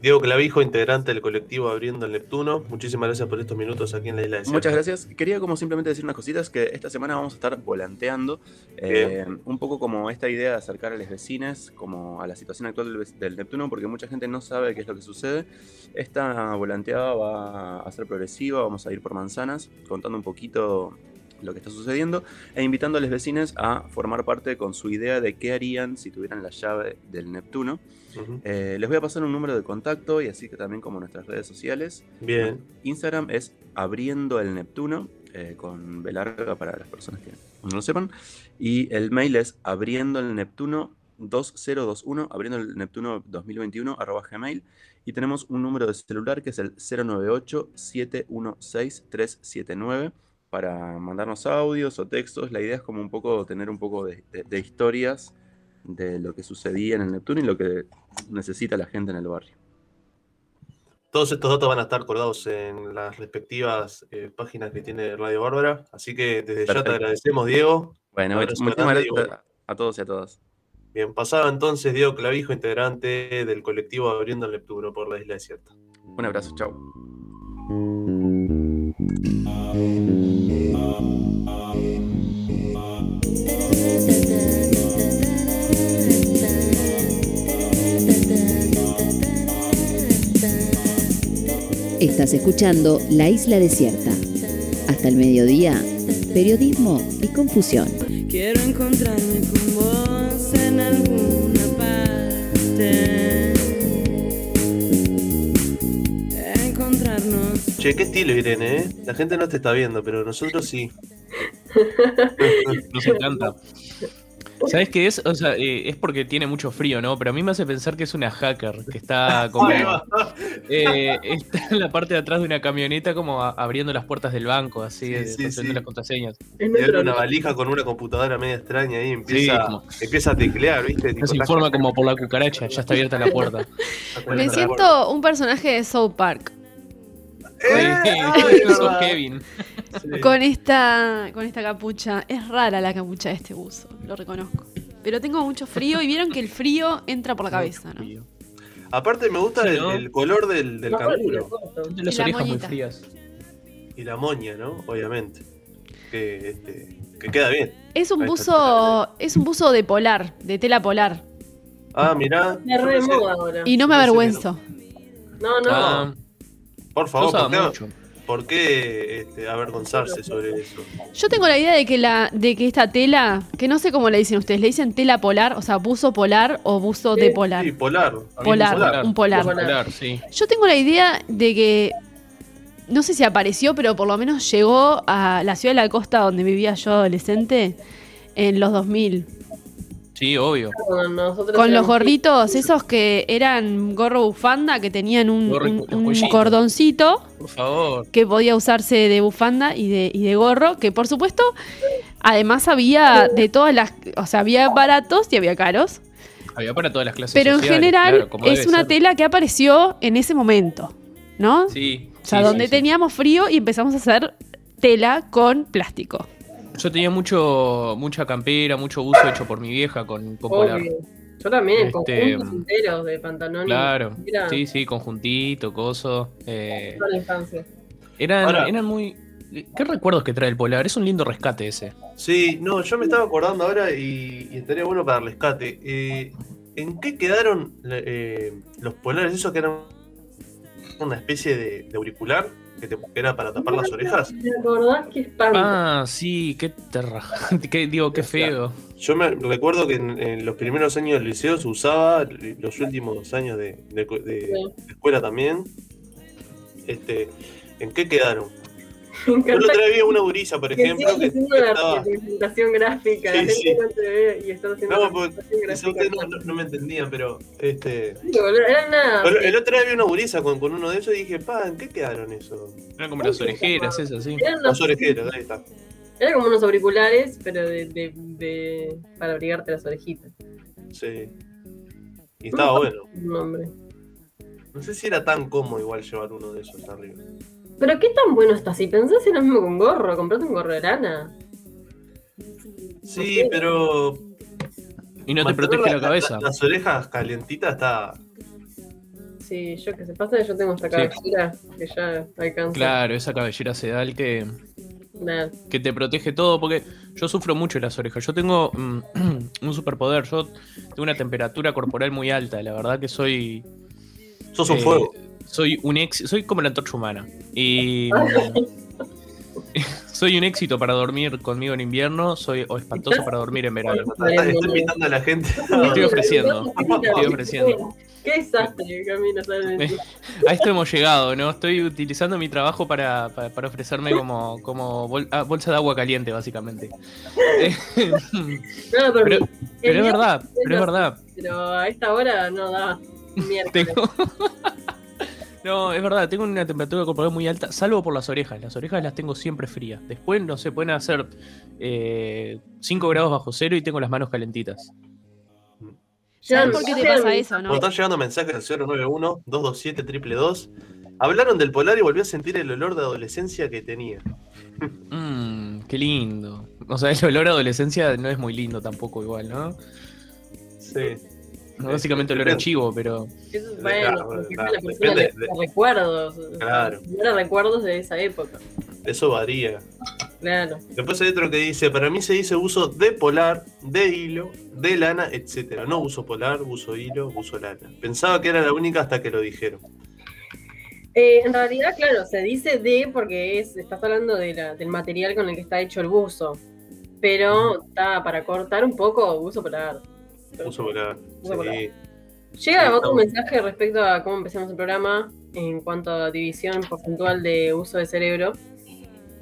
Diego Clavijo, integrante del colectivo Abriendo el Neptuno. Muchísimas gracias por estos minutos aquí en la isla de Muchas gracias. Quería como simplemente decir unas cositas que esta semana vamos a estar volanteando eh, un poco como esta idea de acercar a los vecinos como a la situación actual del, del, Neptuno porque mucha gente no sabe qué es lo que sucede. Esta volanteada va a ser progresiva, vamos a ir por manzanas contando un poquito lo que está sucediendo e invitando a los vecinos a formar parte con su idea de qué harían si tuvieran la llave del Neptuno. eh, les voy a pasar un número de contacto y así que también como nuestras redes sociales. Bien. Instagram es abriendo el Neptuno eh, con B larga para las personas que no lo sepan. Y el mail es abriendo el Neptuno 2021, abriendo el Neptuno 2021 arroba gmail. Y tenemos un número de celular que es el 098-716-379 para mandarnos audios o textos. La idea es como un poco tener un poco de, de, de, historias de lo que sucedía en el Neptuno y lo que necesita la gente en el barrio. Todos estos datos van a estar colgados en las respectivas eh, páginas que tiene Radio Bárbara. Así que desde Perfecto. ya te agradecemos, Diego. Bueno, muchas gracias a todos y a todas. Bien, pasaba entonces Diego Clavijo, integrante del colectivo Abriendo el Neptuno por la Isla Desierta. Un abrazo, chao. Estás escuchando La Isla Desierta. Hasta el mediodía, periodismo y confusión. Quiero encontrarme con vos en alguna parte. Encontrarnos. Che, qué estilo, Irene, ¿eh? La gente no te está viendo, pero nosotros sí. Nos encanta. ¿Sabes qué es? O sea, eh, es porque tiene mucho frío, ¿no? Pero a mí me hace pensar que es una hacker que está como. eh, está en la parte de atrás de una camioneta, como a, abriendo las puertas del banco, así, sí, sí, sí. las contraseñas. Y una valija con una computadora media extraña ahí empieza, como... empieza a teclear, ¿viste? Se informa como por la cucaracha, ya está abierta la puerta. me siento un personaje de South Park. Eh, sos Kevin. Sí. Con esta con esta capucha. Es rara la capucha de este buzo, lo reconozco. Pero tengo mucho frío y vieron que el frío entra por la cabeza, ¿no? Aparte me gusta sí, el, ¿no? el, color del, del no, canguro. De las orejas muy frías. Y la moña, ¿no? Obviamente. Que, este, que queda bien. Es un buzo. Es un buzo de polar, de tela polar. Ah, mirá. Me remoda ahora. Y no me avergüenzo. No, no. Ah. Por favor, ¿por qué, mucho. ¿por qué este, avergonzarse sobre eso? Yo tengo la idea de que la, de que esta tela, que no sé cómo le dicen ustedes, le dicen tela polar, o sea, buzo polar o buzo de polar. Sí, polar. Polar, polar. un polar. Un polar sí. Yo tengo la idea de que no sé si apareció, pero por lo menos llegó a la ciudad de la costa donde vivía yo adolescente en los 2000. Sí, obvio. Con los gorritos, esos que eran gorro bufanda, que tenían un, un, un, cordoncito. Por favor. Que podía usarse de bufanda y de, y de gorro. Que por supuesto, además había de todas las. O sea, había baratos y había caros. Había para todas las clases. Pero sociales, en general claro, es una ser. tela que apareció en ese momento. ¿No? Sí. O sea, sí, donde sí, teníamos frío y empezamos a hacer tela con plástico. Yo tenía mucho, mucha campera, mucho buzo hecho por mi vieja con popular. Obvio. Yo también, este, conjuntos enteros de pantalones. Claro, sí, sí, conjuntito, coso. Eh, Toda la infancia. Eran, ahora, eran muy... ¿Qué recuerdos que trae el polar? Es un lindo rescate ese. Sí, no, yo me estaba acordando ahora y, y estaría bueno para el rescate. Eh, ¿En qué quedaron eh, los polares esos que eran una especie de, de auricular? Que, te, era para tapar las orejas. ¿Te acordás? Qué espanto. Ah, sí, qué terra... qué, digo, qué feo. Yo me recuerdo que en, en, los primeros años del liceo se usaba, los últimos años de, de, de, de escuela también. Este, ¿En qué quedaron? Yo el otro día vi una gurisa, por ejemplo, que, que estaba... presentación gráfica, sí, sí. no te ve y está haciendo no, no, no, no, me entendían, pero este. Era nada. El, el, otro día vi una gurisa con, con, uno de esos y dije, pa, ¿en qué quedaron eso? Eran como las orejeras, esas, sí. Eran las orejeras, ahí está. Eran como unos auriculares, pero de, de, de para abrigarte las orejitas. Sí. Y estaba no, bueno. Nombre. No sé si era tan cómodo igual llevar uno de esos arriba. Pero qué tan bueno está. Si pensás en lo mismo con gorro, comprate un gorro de lana. Sí, pero. Y no te protege la cabeza. Las orejas calientitas está. Sí, yo que se pasa que yo tengo esta Sí. cabellera que ya alcanza. Claro, esa cabellera sedal que, Nada. que te protege todo, porque yo sufro mucho las orejas. Yo tengo mm, un superpoder, yo tengo una temperatura corporal muy alta, la verdad que soy... Sos un eh, fuego. Soy un ex, soy como la antorcha humana. Y soy un éxito para dormir conmigo en invierno, soy o espantoso para dormir en verano. Estoy invitando a la gente. Estoy ofreciendo, estoy ofreciendo. Qué desastre, Camilo, ¿sabes? A esto hemos llegado, ¿no? Estoy utilizando mi trabajo para, para- para ofrecerme como, como bol- ah, bolsa de agua caliente, básicamente. No, pero, Pero- pero es verdad, pero es verdad. Pero a esta hora no da. Miércoles. Tengo... No, es verdad, tengo una temperatura corporal muy alta, salvo por las orejas. Las orejas las tengo siempre frías. Después, no sé, pueden hacer 5 grados bajo cero y tengo las manos calentitas. Ya, ¿Sabes por qué te pasa eso, no? están llegando mensajes al 091-227-222. Hablaron del polar y volví a sentir el olor de adolescencia que tenía. Mmm, qué lindo. O sea, el olor a adolescencia no es muy lindo tampoco igual, ¿no? Sí. Básicamente olor a chivo, pero... Eso es Claro, bueno, claro, la persona depende le de- recuerdos. Claro. Era recuerdos de esa época. Eso varía. Claro. Después hay otro que dice, para mí se dice uso de polar, de hilo, de lana, etcétera. No uso polar, uso hilo, uso lana. Pensaba que era la única hasta que lo dijeron. Eh, en realidad, claro, se dice de porque es, estás hablando de la- del material con el que está hecho el buzo. Pero está para cortar un poco, buzo polar. Uso polar. Sí. Llega otro mensaje respecto a cómo empezamos el programa en cuanto a división porcentual de uso de cerebro.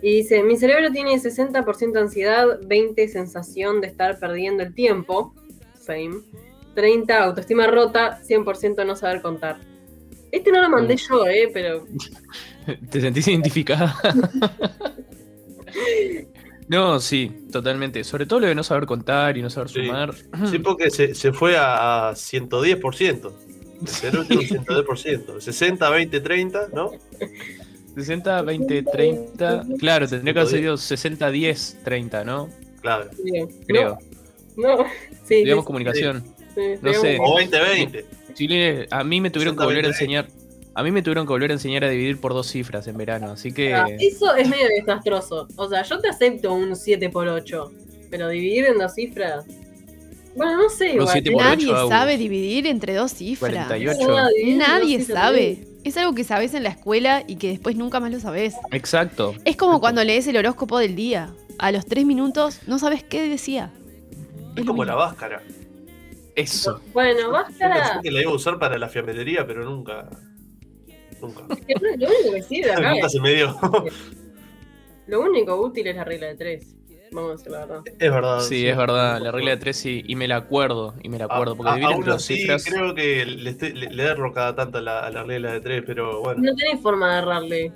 Y dice, mi cerebro tiene 60% ansiedad, 20% sensación de estar perdiendo el tiempo, same, 30% autoestima rota, 100% no saber contar. Este no lo mandé Mm. yo, eh, pero ¿Te sentís identificada? no, sí, totalmente. Sobre todo lo de no saber contar y no saber Sí. sumar. Sí, porque se, se fue a, a 110%. El cerebro tiene un 110%. 60, 20, 30, ¿no? 60, 20, 30. Claro, tendría que haber sido 60, 10, 30, ¿no? Claro. bien. Creo. No, no, sí, Digamos sí, comunicación. sí, No digamos- sé. O 20, 20. Chile, a mí me tuvieron que 60, volver a 20. enseñar. A mí me tuvieron que volver a enseñar a dividir por dos cifras en verano, así que. Ah, eso es medio desastroso. O sea, yo te acepto un 7 por 8 pero dividir en dos cifras. Bueno, no sé, No, igual. Nadie ocho hago sabe dividir entre dos cifras. 48. No, dividir en dos Nadie cifras sabe. Es algo que sabes en la escuela y que después nunca más lo sabes. Exacto. Es como cuando lees el horóscopo del día. A los tres minutos no sabes qué decía. Es como la báscara. Eso. Bueno, Yo báscara. pensé que la iba a usar para la fiambrería, pero nunca. Nunca. Lo único que sirve acá nunca es- se me dio. Lo único útil es la regla de 3. Vamos a decir la verdad. es verdad. Sí, es verdad. La regla de tres sí, y me la acuerdo. Y me la acuerdo. Porque A- dividir aún así, cifras. creo que le, estoy- le, le erro cada tanto a la, a la regla de 3, pero bueno. No tenés forma de errarle.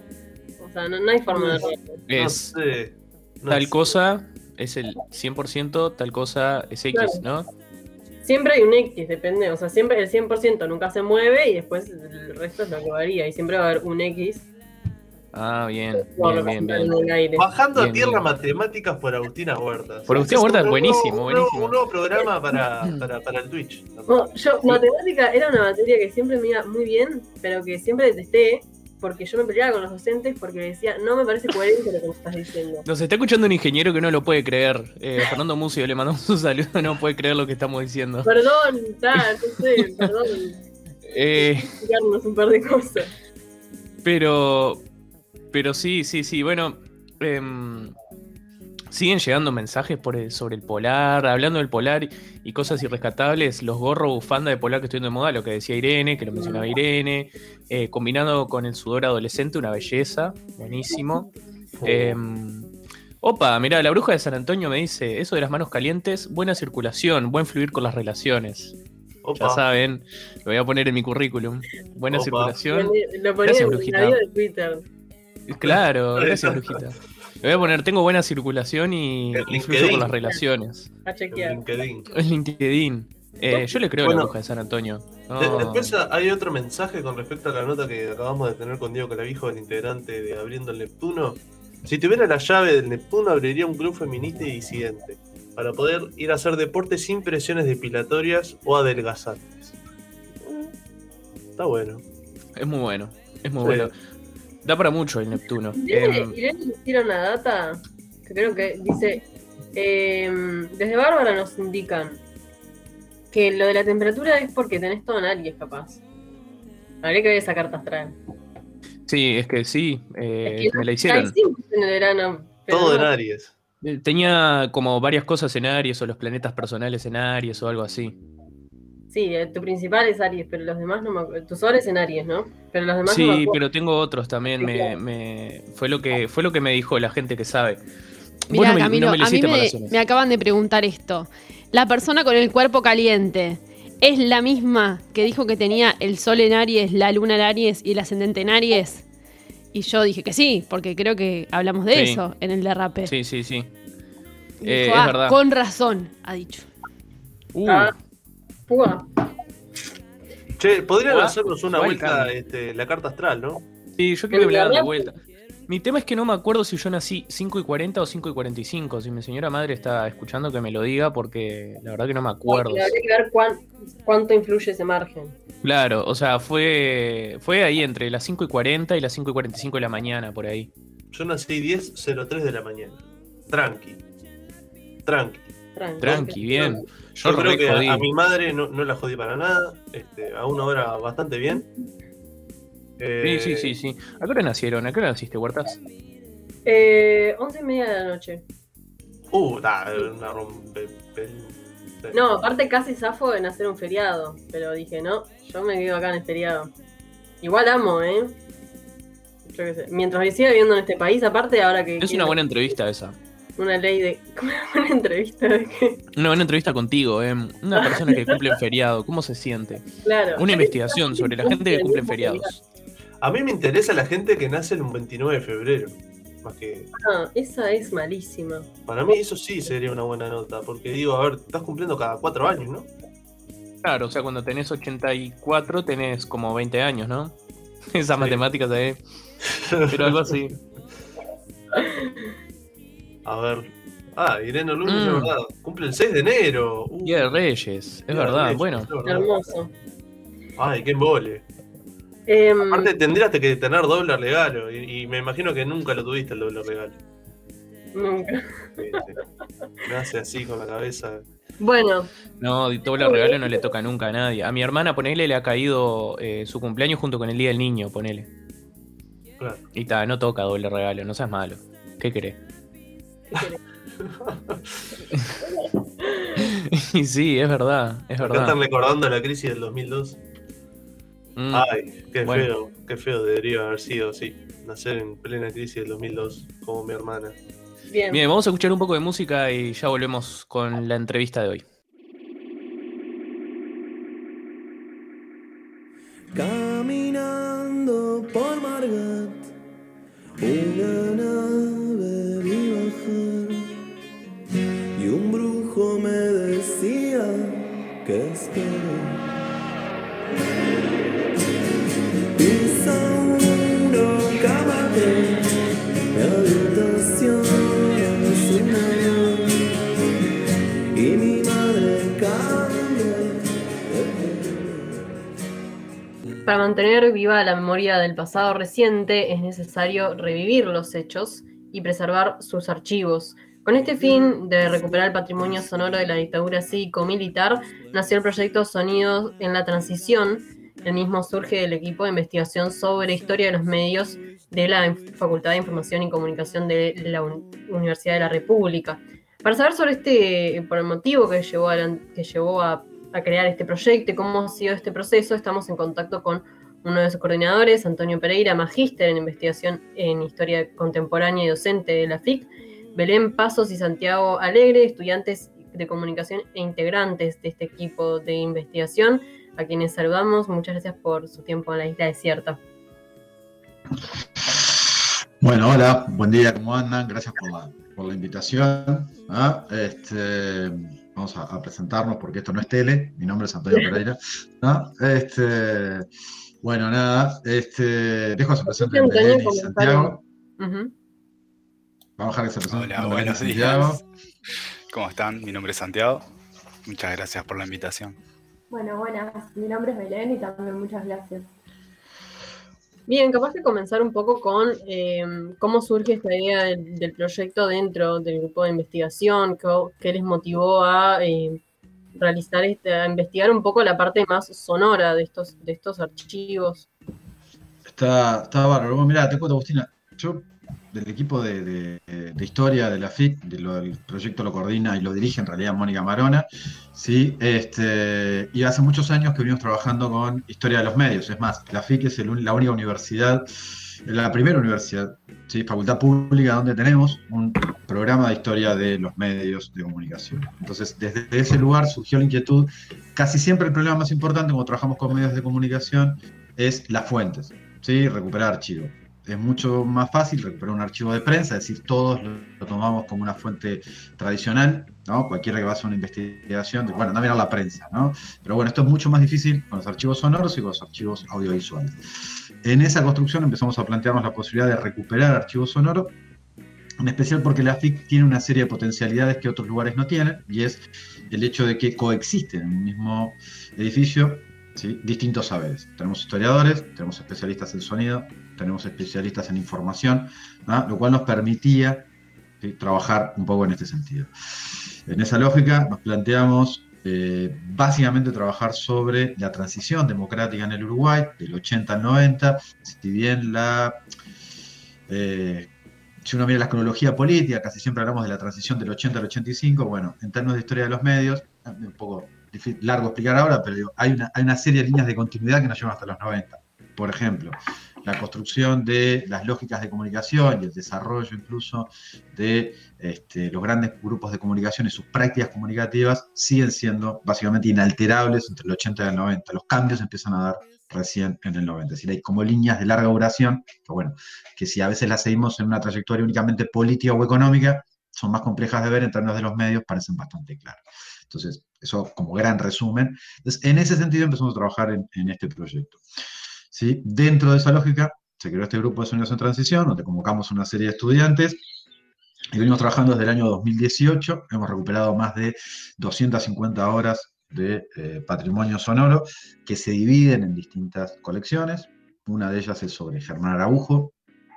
O sea, no, no hay forma de errarle. No Es sé. no tal sé. cosa, es el 100%, tal cosa es X, ¿no? Siempre hay un X, depende. O sea, siempre el 100% nunca se mueve y después el resto es lo que varía. Y siempre va a haber un X Ah, bien. Bajando Bien, a tierra bien. matemáticas por Agustina Huerta. Por Agustina Huerta, buenísimo, un nuevo- buenísimo. Un nuevo programa para, para, para el Twitch. No, yo, matemática era una materia que siempre me iba muy bien, pero que siempre detesté porque yo me peleaba con los docentes porque decía, no me parece coherente lo que me estás diciendo. Nos está escuchando un ingeniero que no lo puede creer. Eh, Fernando Mucio, le mandamos un saludo, no puede creer lo que estamos diciendo. Perdón, tal, no sé, perdón, Eh, explicarnos un par de cosas. pero, pero sí, sí, sí. Bueno, em, siguen llegando mensajes por el- sobre el polar, hablando del polar y, cosas irrescatables. Los gorros bufanda de polar que estoy de moda, lo que decía Irene, que lo mencionaba Irene. eh, combinado con el sudor adolescente, una belleza. Buenísimo. Em, opa, mirá, la bruja de San Antonio me dice, eso de las manos calientes, buena circulación, buen fluir con las relaciones. Opa. Ya saben, lo voy a poner en mi currículum. Buena Opa. circulación. Lo ponía Gracias, en brujita. de Twitter. Claro, gracias, brujita. Le voy a poner, tengo buena circulación y LinkedIn. con las relaciones. A chequear. LinkedIn. El LinkedIn. Eh, yo le creo a Bueno. la bruja de San Antonio. No. Después hay otro mensaje con respecto a la nota que acabamos de tener con Diego Calavijo, el integrante de Abriendo el Neptuno. Si tuviera la llave del Neptuno, abriría un club feminista y disidente. para poder ir a hacer deporte sin presiones depilatorias o adelgazantes. Está bueno. Es muy bueno. Es muy Sí. bueno. Da para mucho el Neptuno. Irene, Em, Irene tira una data que creo que dice, em, desde Bárbara nos indican que lo de la temperatura es porque tenés todo en Aries, capaz. Habría que ver esa carta astral. sí, es que sí. eh, Es que me la hicieron. en el verano. Todo en no- Aries. Eh, Tenía como varias cosas en Aries o los planetas personales en Aries o algo así. Sí, eh, tu principal es Aries, pero los demás no me acuerdo. Tu sol es en Aries, ¿no? Pero los demás no me Sí, pero tengo otros también. Sí, Me, fue lo que fue lo que me dijo la gente que sabe. Vos Mira, no me, Camilo, no me lo a mí hiciste me, acaban de preguntar esto. La persona con el cuerpo caliente es la misma que dijo que tenía el sol en Aries, la luna en Aries y el ascendente en Aries. Y yo dije que sí, porque creo que hablamos de Sí. eso en el derrape. Sí, sí, sí. Y Eh, dijo, es "Ah, verdad. con razón, ha dicho. Uh, Ah, púa. Che, podrían hacernos una vuelta este, la carta astral, ¿no? Sí, yo quiero de la- vuelta. Mi tema es que no me acuerdo si yo nací 5 y 40 o 5 y 45. Si mi señora madre está escuchando, que me lo diga, porque la verdad que no me acuerdo. Habría que ver cuán- cuánto influye ese margen. Claro, o sea, fue, fue ahí entre las 5 y 40 y las 5 y 45 de la mañana, por ahí. Yo nací 10.03 de la mañana. Tranqui. Tranqui. Tranqui, Tranqui, bien. Yo, Yo creo re que a, jodí. a mi madre no, no la jodí para nada. Este, a una hora bastante bien. Eh, Sí, sí, sí, sí. ¿A qué hora nacieron? ¿A qué hora naciste, Huertas? Eh, once y media de la noche. Uh, da, una rompe. pe- No, aparte casi zafo en hacer un feriado. Pero dije, no, yo me quedo acá en el feriado. Igual amo, ¿eh? Yo qué sé. Mientras siga viviendo en este país, aparte ahora que. Es una buena entrevista esa. Una ley de. Una entrevista de que. Una buena entrevista contigo, ¿eh? Una persona que cumple en feriado. ¿Cómo se siente? Claro. Una investigación sobre la gente que cumple feriados. A mí me interesa la gente que nace el 29 de febrero. Más que. Ah, esa es malísima. Para mí, eso sí sería una buena nota. Porque digo, a ver, estás cumpliendo cada cuatro años, ¿no? Claro, o sea, cuando tenés 84 tenés como 20 años, ¿no? Esas Sí. matemáticas ahí. Pero algo así. A ver. Ah, Irene Lunes, Mm. es verdad. Cumple el 6 de enero. Uh, Día de Reyes, es Día verdad, Reyes, bueno. es verdad. Hermoso. Ay, qué embole. Em, Aparte, tendrías que tener doble regalo. Y, y me imagino que nunca lo tuviste el doble regalo. nunca. Sí, sí. Me hace así con la cabeza. Bueno, No, doble regalo no le toca nunca a nadie. A mi hermana, ponele, le ha caído eh, su cumpleaños junto con el Día del Niño, ponele. Claro. Y ta, no toca doble regalo, no seas malo. ¿Qué querés? Y sí, es verdad, es Acá verdad. están recordando la crisis del 2002. Mm, Ay, qué Bueno. feo, qué feo debería haber sido, sí. Nacer en plena crisis del 2002, como mi hermana. Bien. Bien, vamos a escuchar un poco de música y ya volvemos con la entrevista de hoy. Caminando por Margat, una nave vi bajar y un brujo me decía que espero. Pisa Para mantener viva la memoria del pasado reciente es necesario revivir los hechos y preservar sus archivos. Con este fin de recuperar el patrimonio sonoro de la dictadura cívico-militar, nació el proyecto Sonidos en la Transición. El mismo surge del equipo de investigación sobre historia de los medios de la Facultad de Información y Comunicación de la Un- Universidad de la República. Para saber sobre este, por el motivo que llevó, a, que llevó a a crear este proyecto y cómo ha sido este proceso, estamos en contacto con uno de sus coordinadores, Antonio Pereira, magíster en investigación en historia contemporánea y docente de la FIC, Belén Pasos y Santiago Alegre, estudiantes de comunicación e integrantes de este equipo de investigación, a quienes saludamos. Muchas gracias por su tiempo en la isla desierta. Bueno, hola, buen día, ¿cómo andan? Gracias por la, por la invitación. ¿ah? Este, vamos a, a presentarnos porque esto no es tele. Mi nombre es Antonio Pereira. ¿no? Este, bueno, nada, este, dejo y comentario. Santiago. Vamos a dejar que se presenten Hola, buenos Santiago. días. ¿Cómo están? Mi nombre es Santiago. Muchas gracias por la invitación. Bueno, buenas. Mi nombre es Belén y también muchas gracias. Bien, capaz de comenzar un poco con eh, cómo surge esta idea del, proyecto dentro del grupo de investigación, qué, qué les motivó a eh, realizar este, a investigar un poco la parte más sonora de estos, de estos archivos. Está, está bárbaro. Bueno, mirá, te cuento, Agustina. Yo, del equipo de, historia de la FIC, de del proyecto lo coordina y lo dirige en realidad Mónica Marona. Sí, este, y hace muchos años que venimos trabajando con historia de los medios. Es más, la FIC es el la única universidad, la primera universidad, ¿sí? facultad pública, donde tenemos un programa de historia de los medios de comunicación. Entonces, desde ese lugar surgió la inquietud. Casi siempre el problema más importante cuando trabajamos con medios de comunicación es las fuentes, ¿sí? recuperar archivos. Es mucho más fácil recuperar un archivo de prensa, es decir, todos lo, tomamos como una fuente tradicional, ¿no? Cualquiera que va a hacer una investigación, bueno, no mirar la prensa, ¿no? Pero bueno, esto es mucho más difícil con los archivos sonoros y con los archivos audiovisuales. En esa construcción empezamos a plantearnos la posibilidad de recuperar archivos sonoros, en especial porque la FIC tiene una serie de potencialidades que otros lugares no tienen, y es el hecho de que coexisten en un mismo edificio distintos saberes. Tenemos historiadores, tenemos especialistas en sonido, tenemos especialistas en información, lo cual nos permitía ¿sí? trabajar un poco en este sentido. En esa lógica nos planteamos eh, básicamente trabajar sobre la transición democrática en el Uruguay, del 80 al 90, si bien la... eh, si uno mira la cronología política, casi siempre hablamos de la transición del 80 al 85, bueno, en términos de historia de los medios, un poco largo explicar ahora, pero digo, hay una serie de líneas de continuidad que nos llevan hasta los 90. Por ejemplo, la construcción de las lógicas de comunicación y el desarrollo incluso de este, los grandes grupos de comunicación y sus prácticas comunicativas siguen siendo básicamente inalterables entre el 80 y el 90. Los cambios empiezan a dar recién en el 90. Es decir, hay como líneas de larga duración, que bueno, que si a veces las seguimos en una trayectoria únicamente política o económica, son más complejas de ver en términos de los medios, parecen bastante claras. Entonces, eso como gran resumen. En ese sentido empezamos a trabajar en este proyecto. Dentro de esa lógica, se creó este grupo de sonidos en transición, donde convocamos una serie de estudiantes y venimos trabajando desde el año 2018. Hemos recuperado más de 250 horas de eh, patrimonio sonoro que se dividen en distintas colecciones. Una de ellas es sobre Germán Araujo,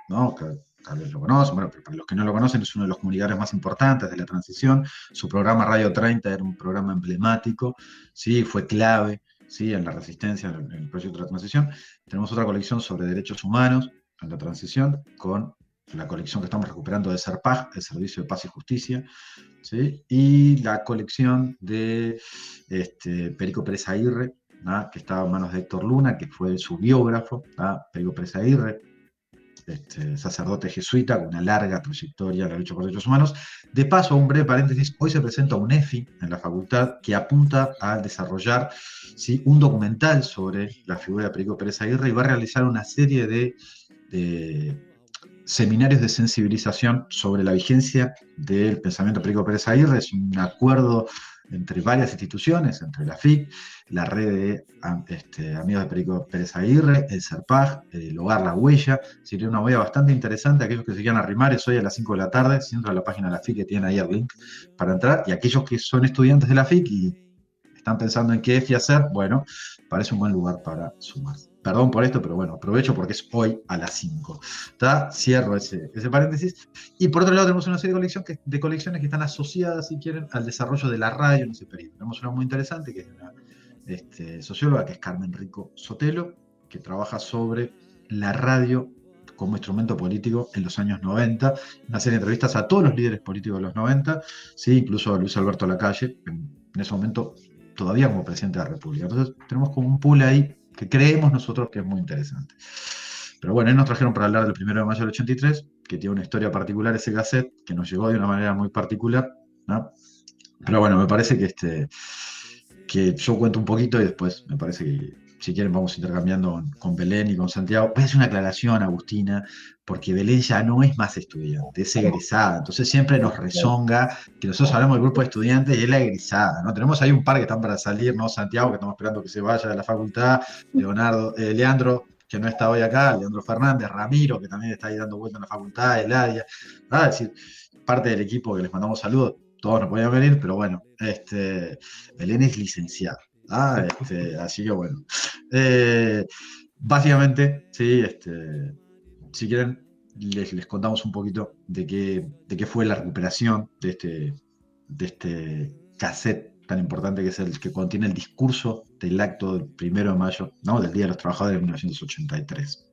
¿no? que tal vez lo conocen, bueno, para los que no lo conocen es uno de los comunicadores más importantes de la transición. Su programa Radio 30 era un programa emblemático, ¿sí? fue clave ¿sí? en la resistencia, en el, proyecto de la transición. Tenemos otra colección sobre derechos humanos en la transición, con la colección que estamos recuperando de SERPAG, el Servicio de Paz y Justicia, ¿sí? y la colección de este, Perico Pérez Aguirre, que estaba en manos de Héctor Luna, que fue su biógrafo. Perico Pérez Aguirre, este, sacerdote jesuita con una larga trayectoria en la lucha por derechos humanos. De paso, un breve paréntesis, hoy se presenta un EFI en la facultad que apunta a desarrollar un documental sobre la figura de Perico Pérez Aguirre y va a realizar una serie de, de seminarios de sensibilización sobre la vigencia del pensamiento de Perico Pérez Aguirre. Es un acuerdo entre varias instituciones, entre la FIC, la red de este, amigos de Perico Pérez Aguirre, el CERPAG, el Hogar La Huella. Sería una huella bastante interesante. Aquellos que se quieran arrimar es hoy a las 5 de la tarde, si a la página de la FIC que tienen ahí el link para entrar. Y aquellos que son estudiantes de la FIC y están pensando en qué EFI hacer, bueno, parece un buen lugar para sumarse. Perdón por esto, pero bueno, aprovecho porque es hoy a las 5. ¿Está? Cierro ese, paréntesis. Y por otro lado tenemos una serie de, colecciones que están asociadas, si quieren, al desarrollo de la radio en ese periodo. Tenemos una muy interesante que es una este, socióloga, que es Carmen Rico Sotelo, que trabaja sobre la radio como instrumento político en los años 90, una serie de entrevistas a todos los líderes políticos de los 90, ¿sí? incluso a Luis Alberto Lacalle, en ese momento todavía como presidente de la República. Entonces tenemos como un pool ahí que creemos nosotros que es muy interesante. Pero bueno, ahí nos trajeron para hablar del 1 de mayo del 83, que tiene una historia particular ese cassette, que nos llegó de una manera muy particular. ¿no? Pero bueno, me parece que, este, que yo cuento un poquito y después me parece que si quieren vamos intercambiando con, Belén y con Santiago. Voy a hacer una aclaración, Agustina, porque Belén ya no es más estudiante, es egresada. Entonces siempre nos rezonga que nosotros hablamos del grupo de estudiantes y es la egresada. ¿no? Tenemos ahí un par que están para salir, ¿no? Santiago, que estamos esperando que se vaya de la facultad, Leonardo, eh, Leandro, que no está hoy acá, Leandro Fernández, Ramiro, que también está ahí dando vuelta en la facultad, Eladia. ¿no? Es decir, parte del equipo que les mandamos saludos, todos no podían venir, pero bueno, este, Belén es licenciada. Ah, este, así que bueno. Eh, básicamente, sí, este, si quieren, les, les contamos un poquito de qué, de qué fue la recuperación de este, de este cassette tan importante que es el que contiene el discurso del acto del primero de mayo, ¿no? del Día de los Trabajadores de 1983.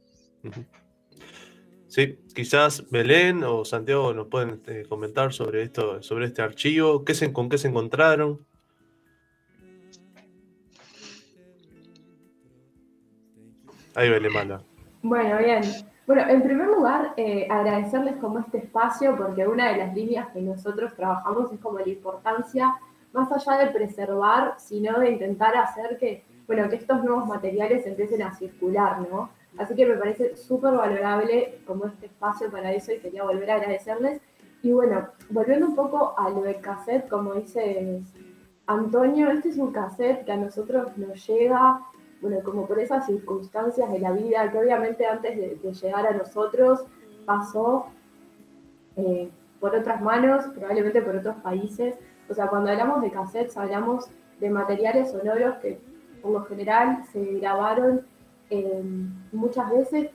Sí, quizás Belén o Santiago nos pueden este, comentar sobre esto, sobre este archivo, qué se, con qué se encontraron. Ahí. Bueno, bien. Bueno, en primer lugar, eh, agradecerles como este espacio, porque una de las líneas que nosotros trabajamos es como la importancia, más allá de preservar, sino de intentar hacer que, bueno, que estos nuevos materiales empiecen a circular, ¿no? Así que me parece súper valorable como este espacio para eso y quería volver a agradecerles. Y bueno, volviendo un poco a lo del cassette, como dice Antonio, este es un cassette que a nosotros nos llega bueno, como por esas circunstancias de la vida que obviamente antes de, llegar a nosotros pasó eh, por otras manos, probablemente por otros países. O sea, cuando hablamos de cassettes hablamos de materiales sonoros que por lo general se grabaron eh, muchas veces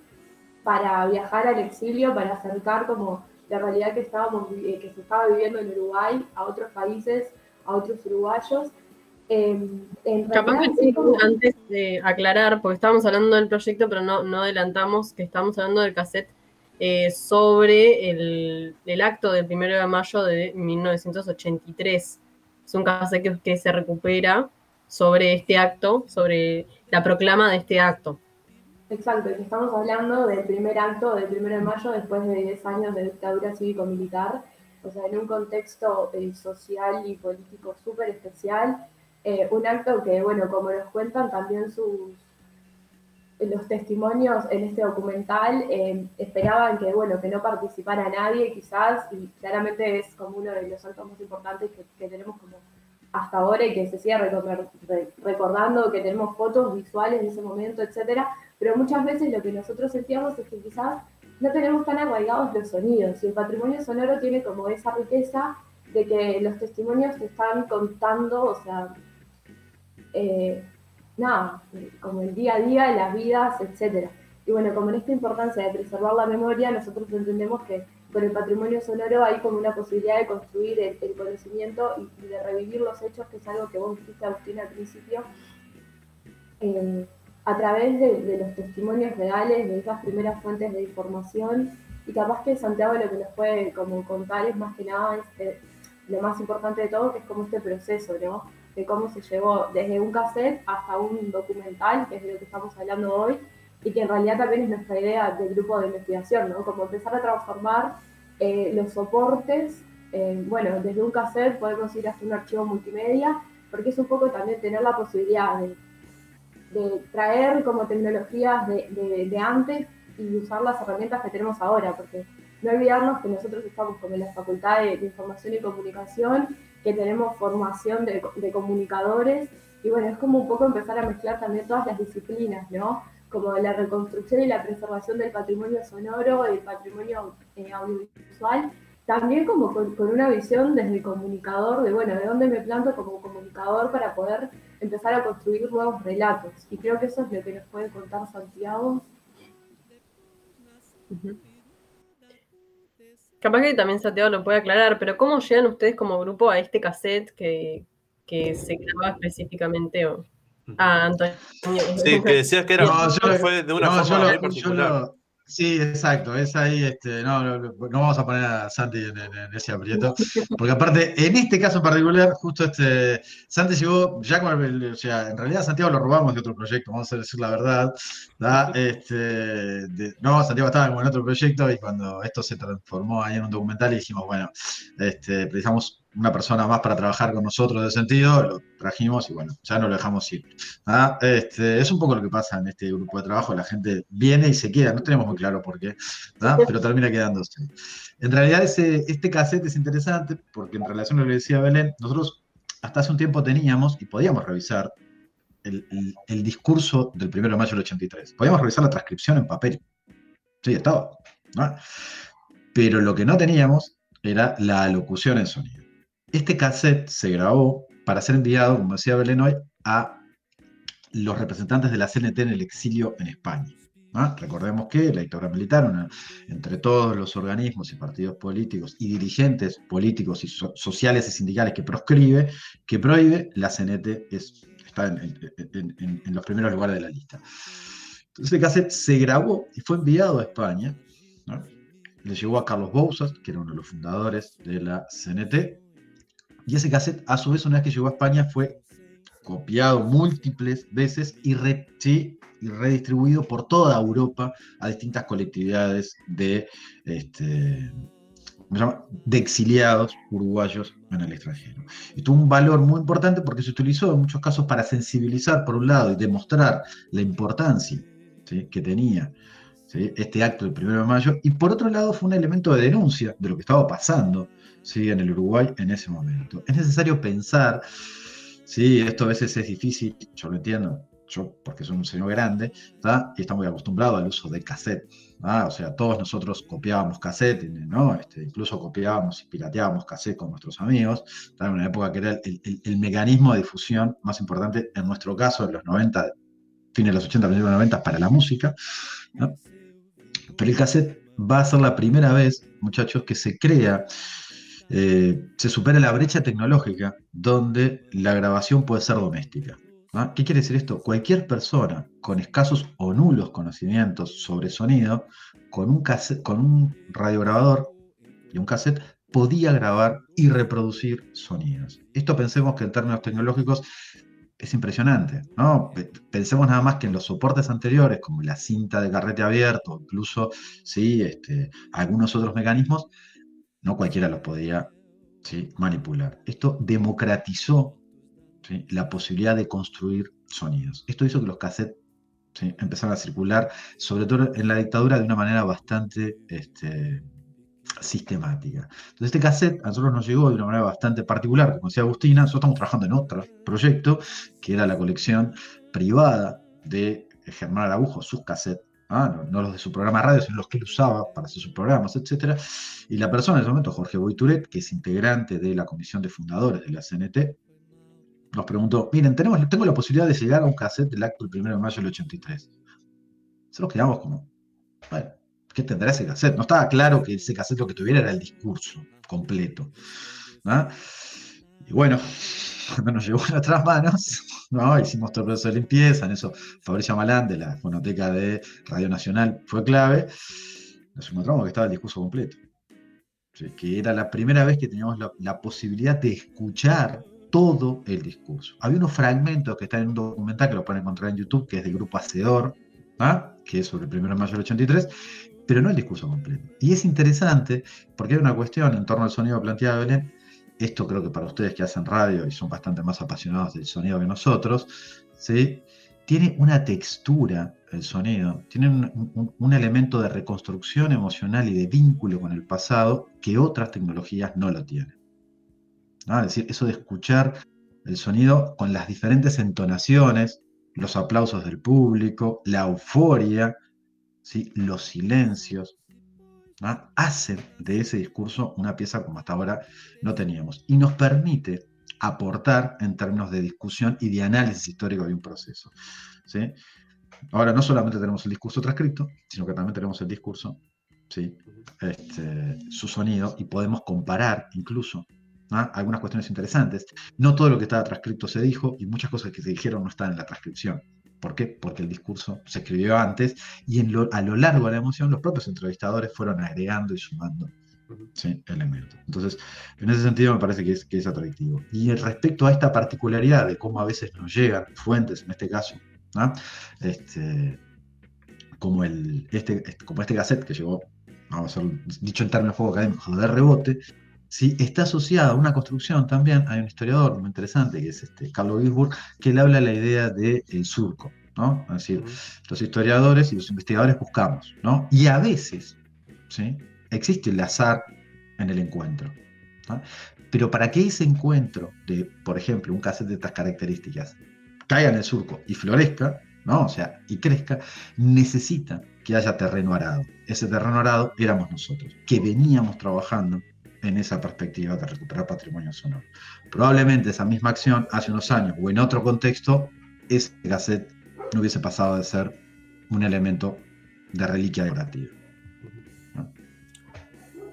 para viajar al exilio, para acercar como la realidad que, estábamos, eh, que se estaba viviendo en Uruguay a otros países, a otros uruguayos. Em, Capaz que antes de aclarar, porque estábamos hablando del proyecto, pero no, no adelantamos que estábamos hablando del cassette eh, sobre el, el, acto del 1 de mayo de 1983. Es un cassette que, que, se recupera sobre este acto, sobre la proclama de este acto. Exacto, que estamos hablando del primer acto del 1 de mayo después de 10 años de dictadura cívico-militar, o sea, en un contexto eh, social y político súper especial eh, un acto que, bueno, como nos cuentan también sus los testimonios en este documental, eh, esperaban que, bueno, que no participara nadie quizás, y claramente es como uno de los actos más importantes que, tenemos como hasta ahora y que se sigue recordando, que tenemos fotos visuales de ese momento, etcétera, pero muchas veces lo que nosotros sentíamos es que quizás no tenemos tan arraigados los sonidos, y el patrimonio sonoro tiene como esa riqueza de que los testimonios te están contando, o sea, eh, nada, como el día a día, las vidas, etc. Y bueno, como en esta importancia de preservar la memoria, nosotros entendemos que con el patrimonio sonoro hay como una posibilidad de construir el, conocimiento y, de revivir los hechos, que es algo que vos dijiste, Agustín, al principio, eh, a través de, los testimonios reales, de esas primeras fuentes de información. Y capaz que Santiago lo que nos puede como contar es más que nada eh, lo más importante de todo, que es como este proceso, ¿no? De cómo se llevó desde un cassette hasta un documental, que es de lo que estamos hablando hoy, y que en realidad también es nuestra idea del grupo de investigación, ¿no? Como empezar a transformar eh, los soportes, eh, bueno, desde un cassette podemos ir hasta un archivo multimedia, porque es un poco también tener la posibilidad de, traer como tecnologías de, de, antes y usar las herramientas que tenemos ahora, porque no olvidarnos que nosotros estamos como en la Facultad de Información y Comunicación que tenemos formación de, comunicadores y bueno, es como un poco empezar a mezclar también todas las disciplinas, ¿no? Como la reconstrucción y la preservación del patrimonio sonoro, el patrimonio eh, audiovisual, también como con, una visión desde el comunicador, de bueno, de dónde me planto como comunicador para poder empezar a construir nuevos relatos. Y creo que eso es lo que nos puede contar Santiago. Capaz que también Santiago lo puede aclarar, pero ¿cómo llegan ustedes como grupo a este cassette que, se graba específicamente a ah, Antonio? Sí, que decías que era fue de una forma muy particular. Sí, exacto, es ahí, este, no, no, vamos a poner a Santi en, ese aprieto, porque aparte, en este caso en particular, justo este, Santi llegó ya con o sea, en realidad Santiago lo robamos de otro proyecto, vamos a decir la verdad, Este, no, Santiago estaba en otro proyecto y cuando esto se transformó ahí en un documental dijimos, bueno, este, precisamos una persona más para trabajar con nosotros de sentido, lo trajimos y bueno, ya no lo dejamos ir. ¿ah? Este, es un poco lo que pasa en este grupo de trabajo, la gente viene y se queda, no tenemos muy claro por qué, ¿ah? pero termina quedándose. En realidad ese, este cassette es interesante porque en relación a lo que decía Belén, nosotros hasta hace un tiempo teníamos y podíamos revisar el, discurso del 1 de mayo del 83. Podíamos revisar la transcripción en papel. Sí, estaba. Pero lo que no teníamos era la alocución en sonido. Este cassette se grabó para ser enviado, como decía Belén hoy, a los representantes de la CNT en el exilio en España. Recordemos que la dictadura militar, una- entre todos los organismos y partidos políticos y dirigentes políticos y so- sociales y sindicales que proscribe, que prohíbe, la CNT es- está en, los primeros lugares de la lista. Entonces el cassette se grabó y fue enviado a España. ¿no? Le llegó a Carlos Bouzas, que era uno de los fundadores de la CNT. Y ese cassette, a su vez, una vez que llegó a España, fue copiado múltiples veces y, re- redistribuido por toda Europa a distintas colectividades de, este, de exiliados uruguayos en el extranjero. Y tuvo un valor muy importante porque se utilizó en muchos casos para sensibilizar, por un lado, y demostrar la importancia que tenía este acto del 1 de mayo, y por otro lado fue un elemento de denuncia de lo que estaba pasando ¿sí? en el Uruguay en ese momento. Es necesario pensar, sí, esto a veces es difícil, yo lo entiendo, yo porque soy un señor grande, ¿tá? y está muy acostumbrado al uso de cassette, ¿tá? o sea, todos nosotros copiábamos cassette, ¿no? Este, incluso copiábamos y pirateábamos cassette con nuestros amigos, ¿tá? en una época que era el, el- el mecanismo de difusión más importante, en nuestro caso, en los 90, fines de los 80, principios de los 90, para la música, ¿no? Pero el cassette va a ser la primera vez, muchachos, que se crea, eh, se supera la brecha tecnológica donde la grabación puede ser doméstica. ¿Qué quiere decir esto? Cualquier persona con escasos o nulos conocimientos sobre sonido, con un, cassette- con un radiograbador y un cassette, podía grabar y reproducir sonidos. Esto pensemos que en términos tecnológicos es impresionante, ¿no? Pe- Pensemos nada más que en los soportes anteriores, como la cinta de carrete abierto, incluso ¿sí? este, algunos otros mecanismos, no cualquiera los podía manipular. Esto democratizó la posibilidad de construir sonidos. Esto hizo que los cassettes empezaran a circular, sobre todo en la dictadura, de una manera bastante este, sistemática. Entonces este cassette a nosotros nos llegó de una manera bastante particular, como decía Agustina, nosotros estamos trabajando en otro proyecto, que era la colección privada de Germán Araujo, sus cassettes, ¿ah? no, los de su programa radio, sino los que él usaba para hacer sus programas, etc. Y la persona en ese momento, Jorge Boituret, que es integrante de la comisión de fundadores de la CNT, nos preguntó, miren, tenemos, tengo la posibilidad de llegar a un cassette del acto del 1 de mayo del 83. Nosotros quedamos como, bueno, ¿qué tendrá ese cassette? No estaba claro que ese cassette lo que tuviera era el discurso completo. Y bueno, cuando nos llegó a nuestras manos, ¿no? hicimos todo el proceso de limpieza, en eso Fabricio Malán de la fonoteca de Radio Nacional fue clave, nos encontramos que estaba el discurso completo. Que era la primera vez que teníamos la, la posibilidad de escuchar todo el discurso. Había unos fragmentos que están en un documental que lo pueden encontrar en YouTube, que es del grupo Hacedor, ¿ah? que es sobre el 1 de mayo del 83, pero no el discurso completo. Y es interesante porque hay una cuestión en torno al sonido planteado de Belén. Esto creo que para ustedes que hacen radio y son bastante más apasionados del sonido que nosotros, ¿sí? tiene una textura el sonido, tiene un, elemento de reconstrucción emocional y de vínculo con el pasado que otras tecnologías no lo tienen. Es decir, eso de escuchar el sonido con las diferentes entonaciones, los aplausos del público, la euforia, ¿sí? los silencios, ¿no? hacen de ese discurso una pieza como hasta ahora no teníamos. Y nos permite aportar en términos de discusión y de análisis histórico de un proceso. ¿sí? Ahora no solamente tenemos el discurso transcrito, sino que también tenemos el discurso, ¿sí? este, su sonido, y podemos comparar incluso algunas cuestiones interesantes. No todo lo que estaba transcrito se dijo y muchas cosas que se dijeron no están en la transcripción. ¿Por qué? Porque el discurso se escribió antes y en lo- a lo largo de la emoción los propios entrevistadores fueron agregando y sumando ¿sí? elementos. Entonces, en ese sentido me parece que es, que es atractivo. Y respecto a esta particularidad de cómo a veces nos llegan fuentes, en este caso, este, como, el, este, este- como este cassette que llegó, vamos a hacer dicho en términos poco académicos, de rebote, ¿sí? está asociada a una construcción también, hay un historiador muy interesante que es este, Carlo Gisburg, que él habla de la idea del surco, ¿no? Es decir, los historiadores y los investigadores buscamos, ¿no? Y a veces, ¿sí? Existe el azar en el encuentro. ¿no? Pero para que ese encuentro de, por ejemplo, un cassette de estas características caiga en el surco y florezca, ¿no? O sea, y crezca, necesita que haya terreno arado. Ese terreno arado éramos nosotros, que veníamos trabajando en esa perspectiva de recuperar patrimonio sonoro. Probablemente esa misma acción hace unos años o en otro contexto, ese cassette no hubiese pasado de ser un elemento de reliquia decorativa.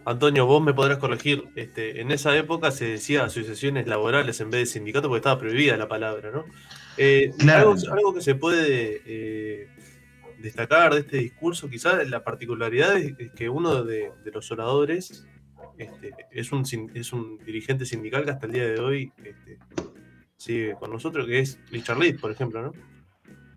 Antonio, vos me podrás corregir. Este, en esa época se decía asociaciones laborales en vez de sindicatos porque estaba prohibida la palabra, ¿no? Eh, Claro. algo, algo que se puede eh, destacar de este discurso, quizás la particularidad es, es que uno de, de los oradores este, es, un, es un dirigente sindical que hasta el día de hoy este, sigue con nosotros, que es Richard Reed, por ejemplo, ¿no?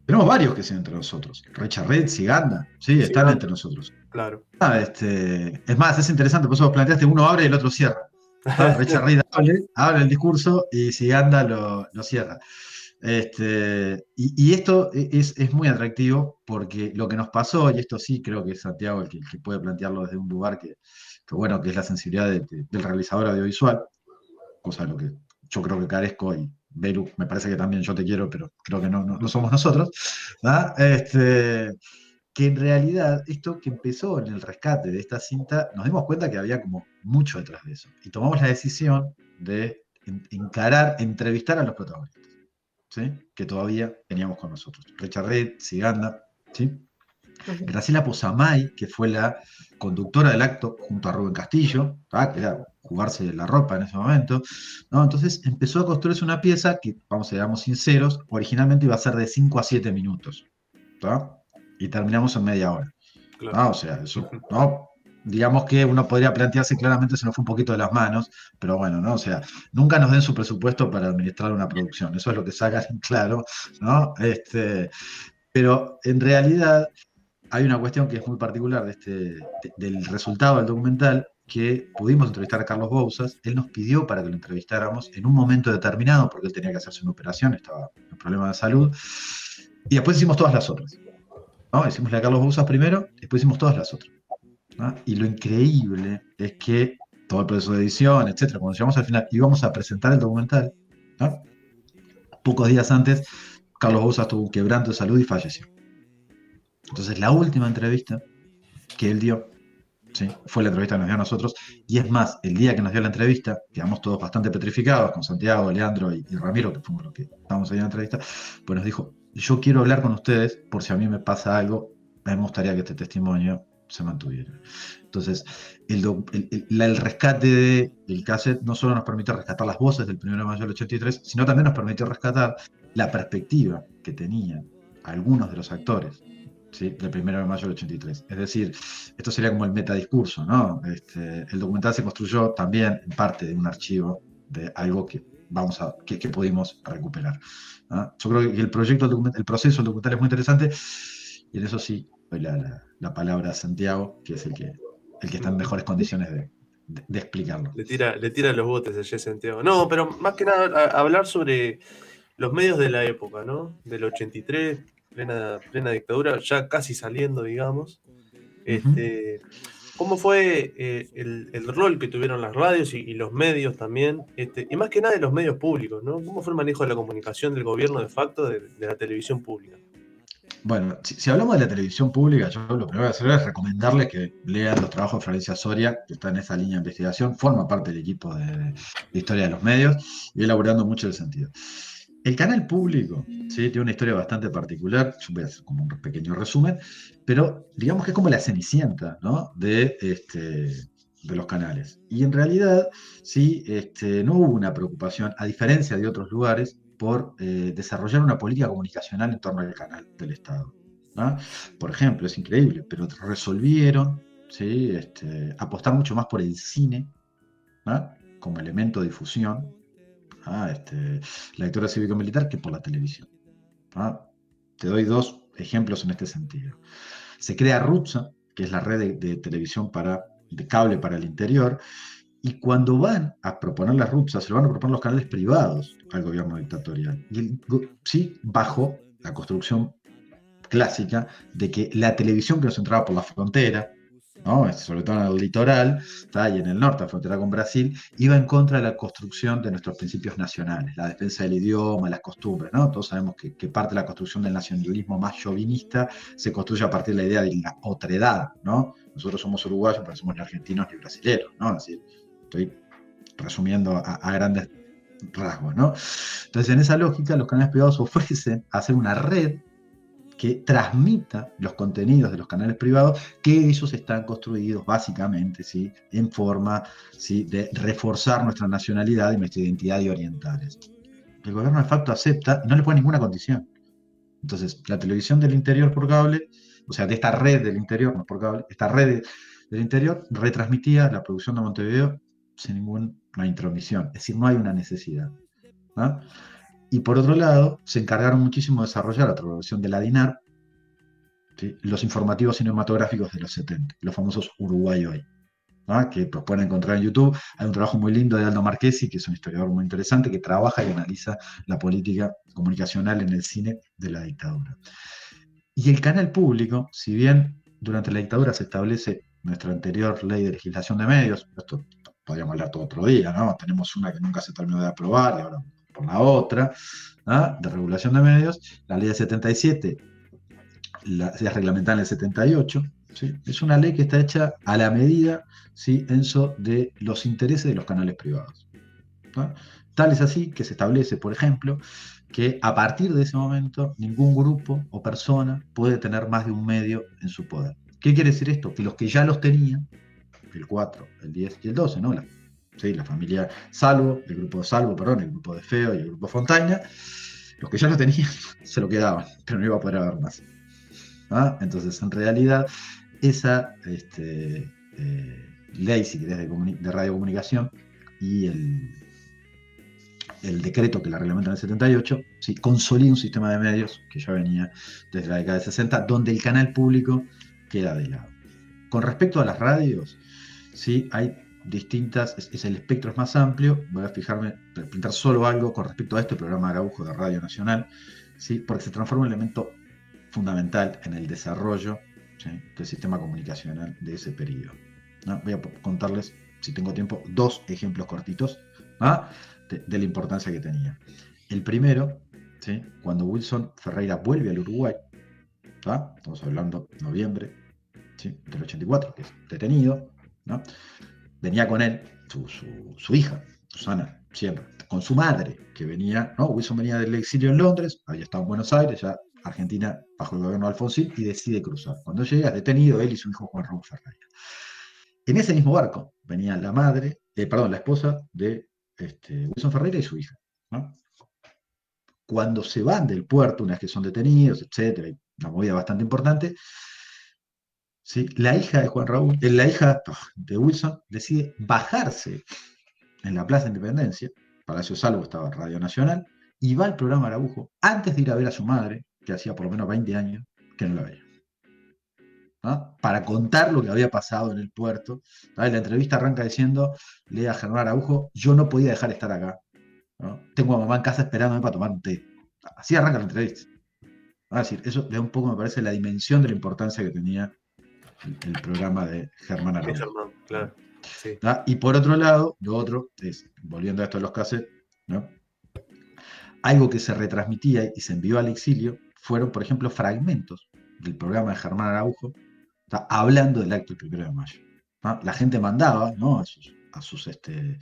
Tenemos varios que siguen entre nosotros. Richard Red, Siganda, sí, están entre nosotros. Claro. Ah, este, es más, es interesante, por eso planteaste, uno abre y el otro cierra. Ah, Richard Reed abre, abre el discurso y Siganda lo, lo cierra. Este, y, y esto es, es muy atractivo porque lo que nos pasó, y esto sí creo que es Santiago el que, el que puede plantearlo desde un lugar que, que bueno, que es la sensibilidad de- de- del realizador audiovisual, cosa de lo que yo creo que carezco y Beru, me parece que también yo te quiero, pero creo que no, no, no somos nosotros. ¿ah? Este, que en realidad esto que empezó en el rescate de esta cinta, nos dimos cuenta que había como mucho detrás de eso. Y tomamos la decisión de en- encarar, entrevistar a los protagonistas, ¿sí? que todavía teníamos con nosotros. Richard Reed, Siganda, ¿sí? Graciela Posamay, que fue la conductora del acto junto a Rubén Castillo, ¿tá? que era jugarse la ropa en ese momento. ¿no? Entonces empezó a construirse una pieza que, vamos a seamos sinceros, originalmente iba a ser de 5 a 7 minutos. ¿tá? Y terminamos en media hora. O sea, eso, ¿no? digamos que uno podría plantearse claramente se nos fue un poquito de las manos, pero bueno, ¿no? O sea, nunca nos den su presupuesto para administrar una producción, eso es lo que sacan en claro, ¿no? Este, pero en realidad hay una cuestión que es muy particular de este, de- del resultado del documental, que pudimos entrevistar a Carlos Bouzas, él nos pidió para que lo entrevistáramos en un momento determinado, porque él tenía que hacerse una operación, estaba en problemas de salud, y después hicimos todas las otras. ¿no? Hicimos la de Carlos Bouzas primero, después hicimos todas las otras. Y lo increíble es que todo el proceso de edición, etcétera, cuando llegamos al final íbamos a presentar el documental, pocos días antes, Carlos Bouzas tuvo un quebranto de salud y falleció. Entonces, la última entrevista que él dio, ¿sí? fue la entrevista que nos dio a nosotros, y es más, el día que nos dio la entrevista, quedamos todos bastante petrificados, con Santiago, Leandro y, y Ramiro, que fuimos los que estábamos ahí en la entrevista, pues nos dijo, yo quiero hablar con ustedes por si a mí me pasa algo, a mí me gustaría que este testimonio se mantuviera. Entonces, el, el- el- el rescate del cassette no solo nos permite rescatar las voces del 1 de mayo del 83, sino también nos permitió rescatar la perspectiva que tenían algunos de los actores ¿sí? del 1 de mayo del 83. Es decir, esto sería como el metadiscurso, ¿no? Este, el documental se construyó también en parte de un archivo de algo que vamos a que, pudimos recuperar. Yo creo que el proyecto, el proceso del documental es muy interesante y en eso sí doy la, la- la palabra a Santiago, que es el que, el que está en mejores condiciones de, explicarlo. Le tira, le tira los botes a Jesse Santiago. No, pero más que nada hablar sobre los medios de la época, ¿no? Del 83, plena, plena dictadura, ya casi saliendo, digamos. Este, ¿Cómo fue eh, el, el rol que tuvieron las radios y, y los medios también? Este, y más que nada de los medios públicos, ¿no? ¿Cómo fue el manejo de la comunicación del gobierno de facto de, de la televisión pública? Bueno, si, si hablamos de la televisión pública, yo lo primero que voy a hacer es recomendarles que lean los trabajos de Florencia Soria, que está en esa línea de investigación, forma parte del equipo de, de Historia de los Medios y elaborando mucho el sentido. El canal público ¿sí? tiene una historia bastante particular, yo voy a hacer como un pequeño resumen, pero digamos que es como la cenicienta ¿no? de, este, de los canales. Y en realidad, sí, este, no hubo una preocupación, a diferencia de otros lugares, por eh, desarrollar una política comunicacional en torno al canal del Estado. ¿no? Por ejemplo, es increíble, pero resolvieron ¿sí? este, apostar mucho más por el cine ¿no? como elemento de difusión, ¿no? este, la lectura cívico-militar, que por la televisión. ¿no? Te doy dos ejemplos en este sentido. Se crea RUTSA, que es la red de, televisión para, de cable para el interior, y cuando van a proponer las RUPSA, se lo van a proponer los canales privados al gobierno dictatorial. Y sí, bajo la construcción clásica de que la televisión que nos entraba por la frontera, Este, sobre todo en el litoral, ¿tá? y en el norte, la frontera con Brasil, iba en contra de la construcción de nuestros principios nacionales, la defensa del idioma, las costumbres. ¿no? Todos sabemos que, parte de la construcción del nacionalismo más chauvinista se construye a partir de la idea de la otredad. ¿no? Nosotros somos uruguayos, pero somos ni argentinos ni brasileños. ¿no? Es Estoy resumiendo a, a grandes rasgos, ¿no? Entonces, en esa lógica, los canales privados ofrecen hacer una red que transmita los contenidos de los canales privados, que ellos están construidos básicamente ¿sí? en forma ¿sí? de reforzar nuestra nacionalidad y nuestra identidad y orientales. El gobierno de facto acepta y no le pone ninguna condición. Entonces, la televisión del interior por cable, o sea, de esta red del interior, no por cable, esta red del interior retransmitía la producción de Montevideo sin ninguna intromisión, es decir, no hay una necesidad. ¿no? Y por otro lado, se encargaron muchísimo de desarrollar a través de la DINAR los informativos cinematográficos de los 70, los famosos Uruguay hoy, que los pueden encontrar en YouTube. Hay un trabajo muy lindo de Aldo Marquesi, que es un historiador muy interesante, que trabaja y analiza la política comunicacional en el cine de la dictadura. Y el canal público, si bien durante la dictadura se establece nuestra anterior ley de legislación de medios, esto podríamos hablar todo otro día, ¿no? Tenemos una que nunca se terminó de aprobar y ahora por la otra, ¿ah? de regulación de medios, la ley de 77, la, es reglamentada en el 78, ¿sí? es una ley que está hecha a la medida, ¿sí? Enzo, de los intereses de los canales privados. Tal es así que se establece, por ejemplo, que a partir de ese momento ningún grupo o persona puede tener más de un medio en su poder. ¿Qué quiere decir esto? Que los que ya los tenían, el 4, el 10 y el 12, ¿no? ¿Sí? la familia Salvo, el grupo Salvo, perdón, el grupo de Feo y el grupo Fontaña, los que ya lo tenían se lo quedaban, pero no iba a poder haber más. ¿Ah? Entonces, en realidad, esa este, eh, ley, si de, de radiocomunicación y el, el decreto que la reglamenta en el 78, ¿sí? consolida un sistema de medios que ya venía desde la década de 60, donde el canal público queda de lado. Con respecto a las radios, ¿sí? hay distintas, es, el espectro es más amplio, voy a fijarme, pintar solo algo con respecto a este programa Araujo de Radio Nacional, ¿sí? porque se transforma en un elemento fundamental en el desarrollo del sistema comunicacional de ese periodo. Voy a contarles, si tengo tiempo, dos ejemplos cortitos ¿no? de, de, la importancia que tenía. El primero, ¿sí? cuando Wilson Ferreira vuelve al Uruguay, ¿no? estamos hablando de noviembre del 84, que es detenido, ¿no? Venía con él su, hija, Susana, siempre, con su madre, que venía. Wilson venía del exilio en Londres, había estado en Buenos Aires, ya Argentina bajo el gobierno de Alfonsín, y decide cruzar. Cuando llega, detenido él y su hijo Juan Raúl Ferreira. En ese mismo barco venía la madre, eh, perdón, la esposa de este, Wilson Ferreira y su hija. Cuando se van del puerto, una vez que son detenidos, etcétera, una movida bastante importante, ¿sí? la hija de Juan Raúl, eh, la hija de Wilson, decide bajarse en la Plaza de Independencia, Palacio Salvo estaba en Radio Nacional, y va al programa Araujo antes de ir a ver a su madre, que hacía por lo menos 20 años que no la veía. ¿no? Para contar lo que había pasado en el puerto. ¿no? La entrevista arranca diciendo, le a Germán Araujo, yo no podía dejar de estar acá. Tengo a mamá en casa esperándome para tomar un té. Así arranca la entrevista. Eso da un poco, me parece, la dimensión de la importancia que tenía el, el programa de Germán Araujo. Germán, claro. Sí. ¿no? Y por otro lado, lo otro es, volviendo a esto de los cassettes, ¿no? algo que se retransmitía y se envió al exilio fueron, por ejemplo, fragmentos del programa de Germán Araujo, ¿tá? hablando del acto del primero de mayo. La gente mandaba ¿no? a sus, a sus este,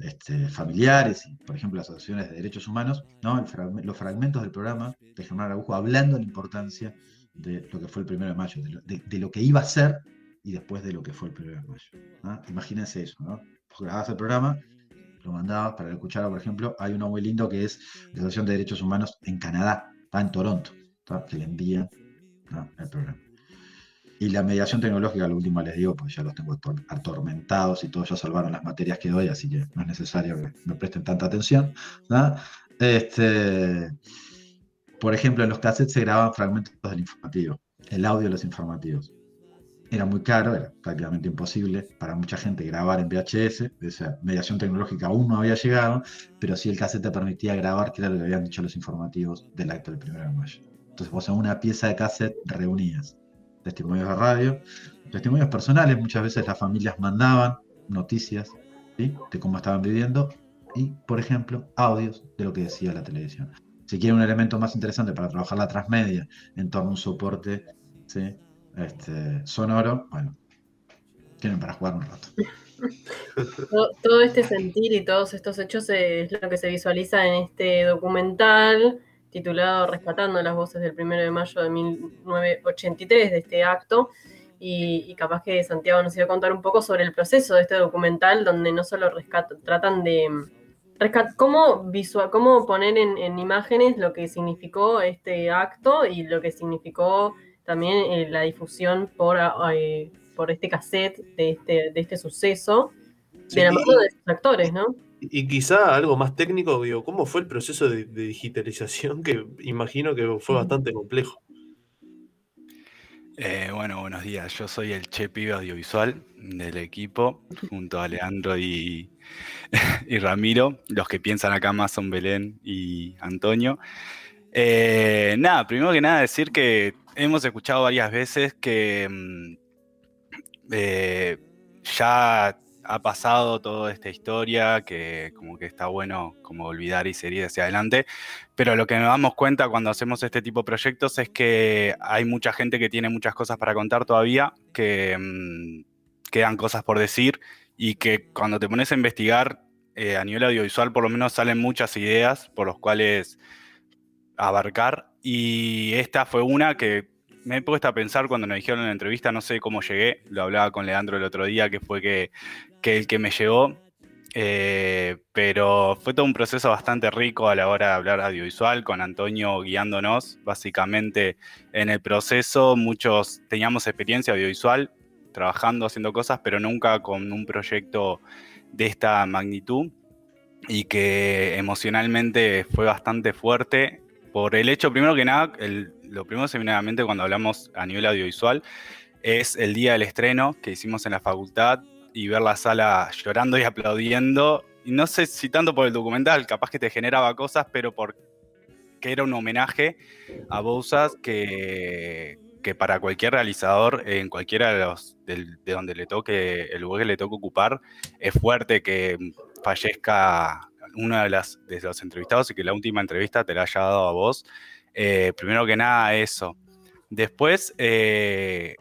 este, familiares y, por ejemplo, las asociaciones de derechos humanos, ¿no? Frag los fragmentos del programa de Germán Araujo hablando de la importancia de lo que fue el primero de mayo, de lo, de, de lo que iba a ser y después de lo que fue el primero de mayo. ¿no? Imagínense eso, ¿no? Grababas el programa lo mandabas para escucharlo, por ejemplo, hay uno muy lindo que es la Asociación de Derechos Humanos en Canadá, está en Toronto, ¿tá? que le envían ¿no? el programa. Y la mediación tecnológica, lo último les digo, porque ya los tengo atormentados y todos ya salvaron las materias que doy, así que no es necesario que me presten tanta atención. ¿no? Este, por ejemplo, en los cassettes se grababan fragmentos del informativo, el audio de los informativos era muy caro, era prácticamente imposible para mucha gente grabar en VHS, esa mediación tecnológica aún no había llegado, pero sí el cassette te permitía grabar, que era lo que habían dicho los informativos del acto del 1 de mayo. Entonces vos en una pieza de cassette reunías testimonios de radio, testimonios personales, muchas veces las familias mandaban noticias ¿sí? de cómo estaban viviendo y, por ejemplo, audios de lo que decía la televisión. Si quieren un elemento más interesante para trabajar la transmedia en torno a un soporte este, sonoro, bueno, tienen para jugar un rato. Todo, este sentir y todos estos hechos es lo que se visualiza en este documental titulado Rescatando las voces del 1 de mayo de 1983 de este acto. Y, capaz que Santiago nos iba a contar un poco sobre el proceso de este documental, donde no solo rescat- tratan de cómo, visual, cómo poner en, en imágenes lo que significó este acto y lo que significó también eh, la difusión por, ah, eh, por este cassette de este, de este suceso, Sí, de la mano de sus actores, ¿no? Y quizá algo más técnico, digo, ¿cómo fue el proceso de, de digitalización? Que imagino que fue bastante complejo. Eh, bueno, buenos días. Yo soy el Che Pibe Audiovisual del equipo, junto a Leandro y, Ramiro. Los que piensan acá más son Belén y Antonio. Eh, nada, primero que nada decir que hemos escuchado varias veces que mm, eh, ya ha pasado toda esta historia, que como que está bueno como olvidar y seguir hacia adelante, pero lo que nos damos cuenta cuando hacemos este tipo de proyectos es que hay mucha gente que tiene muchas cosas para contar todavía, que mm, quedan cosas por decir y que cuando te pones a investigar eh, a nivel audiovisual por lo menos salen muchas ideas por los cuales abarcar y esta fue una que me he puesto a pensar cuando nos dijeron en la entrevista, no sé cómo llegué, lo hablaba con Leandro el otro día, que fue que, que el que me llegó, eh, pero fue todo un proceso bastante rico a la hora de hablar audiovisual, con Antonio guiándonos básicamente en el proceso, muchos teníamos experiencia audiovisual, trabajando, haciendo cosas, pero nunca con un proyecto de esta magnitud y que emocionalmente fue bastante fuerte por el hecho, primero que nada, el- lo primero que se viene a la mente cuando hablamos a nivel audiovisual es el día del estreno que hicimos en la facultad y ver la sala llorando y aplaudiendo. Y no sé si tanto por el documental, capaz que te generaba cosas, pero porque era un homenaje a Bousas que, que para cualquier realizador, en cualquiera de, los, donde le toque, el lugar que le toque ocupar, es fuerte que fallezca uno de, las, de los entrevistados y que la última entrevista te la haya dado a vos. Eh, primero que nada, eso. Después, eh,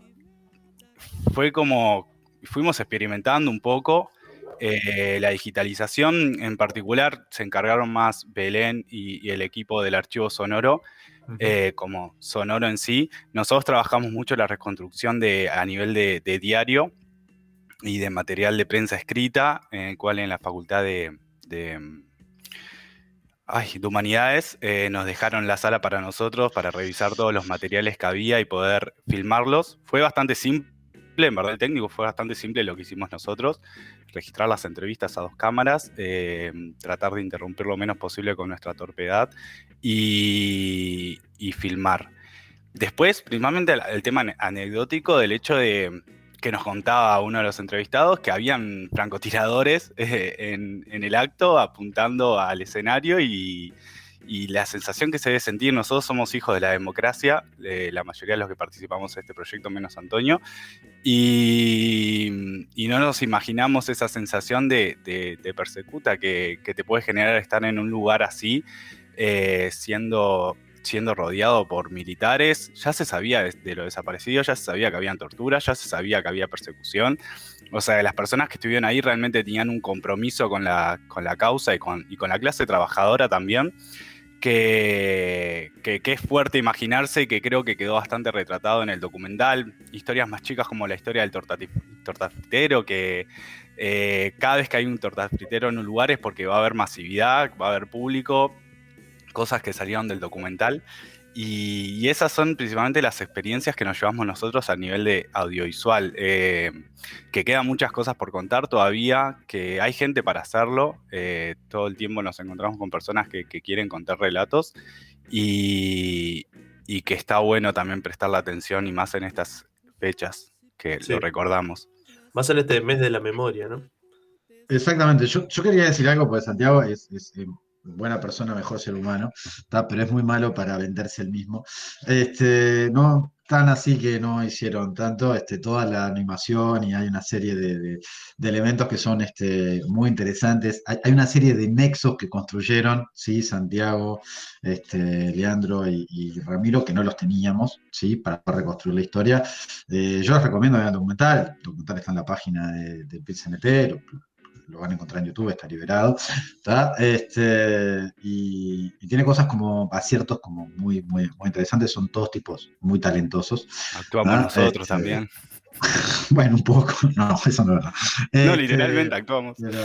fue como, fuimos experimentando un poco. eh, la digitalización en particular se encargaron más Belén y, y el equipo del archivo sonoro, eh, como sonoro en sí. Nosotros trabajamos mucho la reconstrucción de, a nivel de, de diario y de material de prensa escrita, en el cual en la facultad de, de, ay, de humanidades eh, nos dejaron la sala para nosotros, para revisar todos los materiales que había y poder filmarlos. Fue bastante simple, en verdad el técnico fue bastante simple lo que hicimos nosotros, registrar las entrevistas a dos cámaras, eh, tratar de interrumpir lo menos posible con nuestra torpedad y, y filmar. Después, principalmente el, tema ane- anecdótico del hecho de que nos contaba uno de los entrevistados que habían francotiradores eh, en, en el acto apuntando al escenario y, y la sensación que se debe sentir, nosotros somos hijos de la democracia, eh, la mayoría de los que participamos en este proyecto, menos Antonio, y, no nos imaginamos esa sensación de, de- de persecuta que, que te puede generar estar en un lugar así, eh, siendo, siendo rodeado por militares. Ya se sabía de, lo desaparecido, ya se sabía que habían torturas, ya se sabía que había persecución. O sea, las personas que estuvieron ahí realmente tenían un compromiso con la, con la causa y con, y con la clase trabajadora también, que, que, que es fuerte imaginarse y que creo que quedó bastante retratado en el documental. Historias más chicas como la historia del tortafritero, que eh, cada vez que hay un tortafritero en un lugar es porque va a haber masividad, va a haber público, cosas que salieron del documental. Y, y esas son principalmente las experiencias que nos llevamos nosotros a nivel de audiovisual. eh, que quedan muchas cosas por contar todavía, que hay gente para hacerlo. eh, todo el tiempo nos encontramos con personas que, que quieren contar relatos y, y que está bueno también prestarle atención y más en estas fechas que Sí. lo recordamos. Más en este mes de la memoria, ¿no? Exactamente, yo, yo quería decir algo, porque Santiago es, es, eh, buena persona, mejor ser humano, ¿tá? pero es muy malo para venderse el mismo. Este, no, tan así que no hicieron tanto, este, toda la animación y hay una serie de, de- de elementos que son este, muy interesantes. Hay, una serie de nexos que construyeron, ¿sí? Santiago, este, Leandro y, Ramiro, que no los teníamos, ¿sí? Para reconstruir la historia. Eh, yo les recomiendo vean el documental, el documental está en la página de- del PCNT, lo, lo van a encontrar en YouTube, está liberado. ¿tá? Este, y, y tiene cosas como aciertos como muy, muy, muy interesantes, son todos tipos muy talentosos. Actuamos ¿tá? nosotros Este, también. Bueno, un poco, no, eso no es verdad. No, Este, literalmente actuamos. pero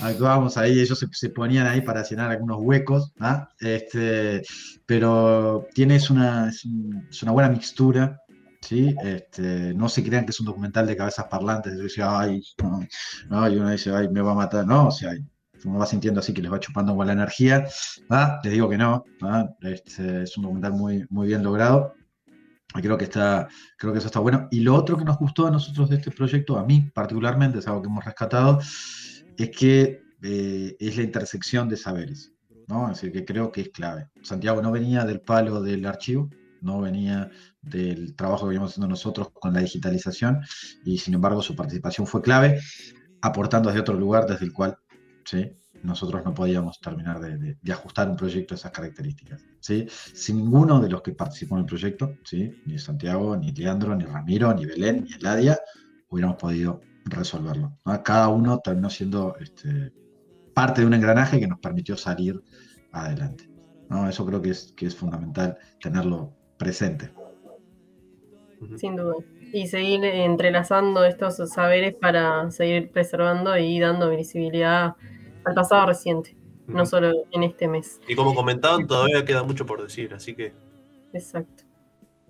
actuábamos ahí, ellos se, se ponían ahí para llenar algunos huecos, ¿ah? este, pero tienes una, es, un- es una buena mixtura, ¿sí? Este, no se crean que es un documental de cabezas parlantes, de decir, ay, no, no", y uno dice, ay, me va a matar, no, o sea, uno va sintiendo así que les va chupando con la energía, ¿ah? les digo que no. Este, es un documental muy, muy bien logrado, y Creo que está, creo que eso está bueno. Y lo otro que nos gustó a nosotros de este proyecto, a mí particularmente, es algo que hemos rescatado, es que eh, es la intersección de saberes, ¿no? Es decir, que creo que es clave. Santiago no venía del palo del archivo, no venía del trabajo que veníamos haciendo nosotros con la digitalización, y sin embargo su participación fue clave, aportando desde otro lugar desde el cual, ¿sí? nosotros no podíamos terminar de, de- ajustar un proyecto de esas características. ¿sí? Sin ninguno de los que participó en el proyecto, ¿sí? ni Santiago, ni Leandro, ni Ramiro, ni Belén, ni Eladia, hubiéramos podido resolverlo. Cada uno terminó siendo este, parte de un engranaje que nos permitió salir adelante. ¿no? Eso creo que es, que es fundamental tenerlo presente. Sin duda. Y seguir entrelazando estos saberes para seguir preservando y dando visibilidad al pasado reciente, no solo en este mes. Y como comentaban, todavía queda mucho por decir, así que Exacto.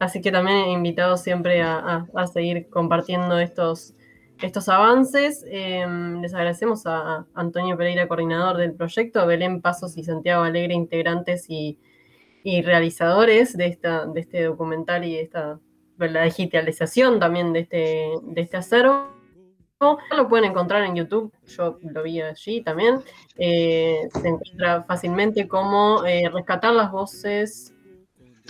Así que también invitados siempre a, a- a seguir compartiendo estos, estos avances. Eh, les agradecemos a Antonio Pereira, coordinador del proyecto, a Belén Pasos y Santiago Alegre, integrantes y, y realizadores de, esta, de este documental y de esta la digitalización también de este, de este acervo. Lo pueden encontrar en YouTube, yo lo vi allí también. Eh, se encuentra fácilmente como eh, Rescatar las voces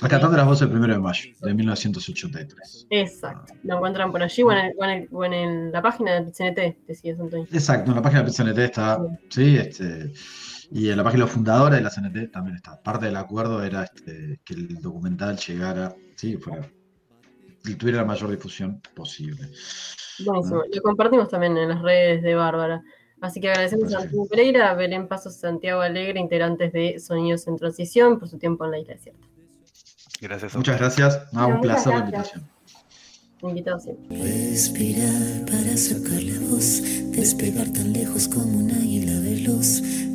Rescatando las voces del primero de mayo de 1983. Exacto. Lo encuentran por allí o en, el- o en el- o en el- la página del CNT, decías Antonio. Exacto, en la página del CNT está, sí, este, y en la página fundadora de la CNT también está. Parte del acuerdo era este, que el documental llegara, sí, fuera, y tuviera la mayor difusión posible. Buenísimo. Lo compartimos también en las redes de Bárbara. Así que agradecemos a Antonio Pereira, a Belén Pasos Santiago Alegre, integrantes de Sonidos en Transición, por su tiempo en la isla desierta. Gracias. a Muchas gracias, Ah, un placer la invitación. Invitados siempre. Respirar para sacar la voz, despegar tan lejos como un águila veloz.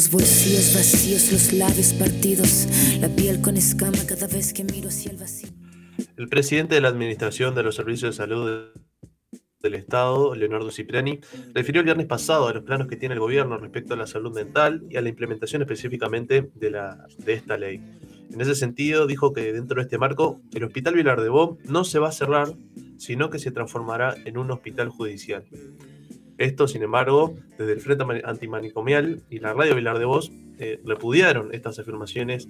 los bolsillos vacíos, los labios partidos, la piel con escama cada vez que miro hacia el vacío. el presidente de la Administración de los Servicios de Salud de- del Estado, Leonardo Cipriani, refirió el viernes pasado a los planos que tiene el gobierno respecto a la salud mental y a la implementación específicamente de, la, de esta ley. En ese sentido, dijo que dentro de este marco, el Hospital Vilar de Bo no se va a cerrar, sino que se transformará en un hospital judicial. Esto, sin embargo, desde el Frente Mani- Antimanicomial y la Radio Vilar de Voz eh, repudiaron estas afirmaciones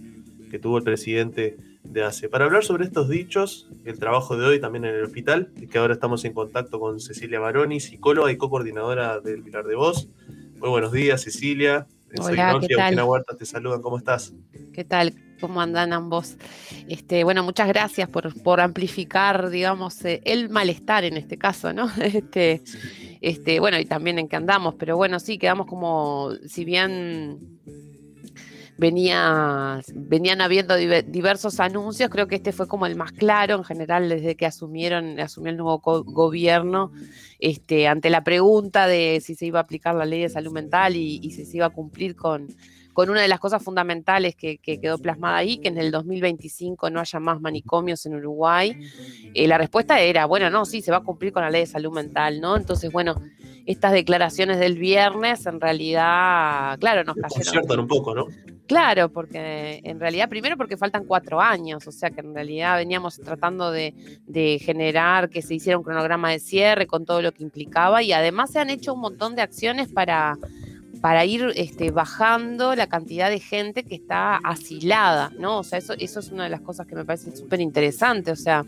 que tuvo el presidente de ACE. Para hablar sobre estos dichos, el trabajo de hoy también en el hospital, y que ahora estamos en contacto con Cecilia Baroni, psicóloga y co-coordinadora del Vilar de Voz. Muy buenos días, Cecilia. Soy Hola, ¿qué tal? Huerta, te saludan, ¿cómo estás? ¿Qué tal? ¿Cómo andan ambos? Este, bueno, muchas gracias por, por amplificar, digamos, eh, el malestar en este caso, ¿no? Este, este, bueno, y también en que andamos, pero bueno, sí, quedamos como, si bien venía, venían habiendo diver- diversos anuncios, creo que este fue como el más claro en general desde que asumieron, asumió el nuevo gobierno, este, ante la pregunta de si se iba a aplicar la ley de salud mental y, y si se iba a cumplir con, con una de las cosas fundamentales que, que quedó plasmada ahí, que en el 2025 no haya más manicomios en Uruguay. Eh, la respuesta era, bueno, no, sí, se va a cumplir con la ley de salud mental, ¿no? Entonces, bueno, estas declaraciones del viernes en realidad, claro, nos cayeron. Un poco, ¿no? Claro, porque en realidad, primero porque faltan cuatro años, o sea que en realidad veníamos tratando de, de, generar que se hiciera un cronograma de cierre con todo lo que implicaba y además se han hecho un montón de acciones para, para ir este, bajando la cantidad de gente que está asilada, ¿no? O sea, eso, eso es una de las cosas que me parece súper interesante, o sea,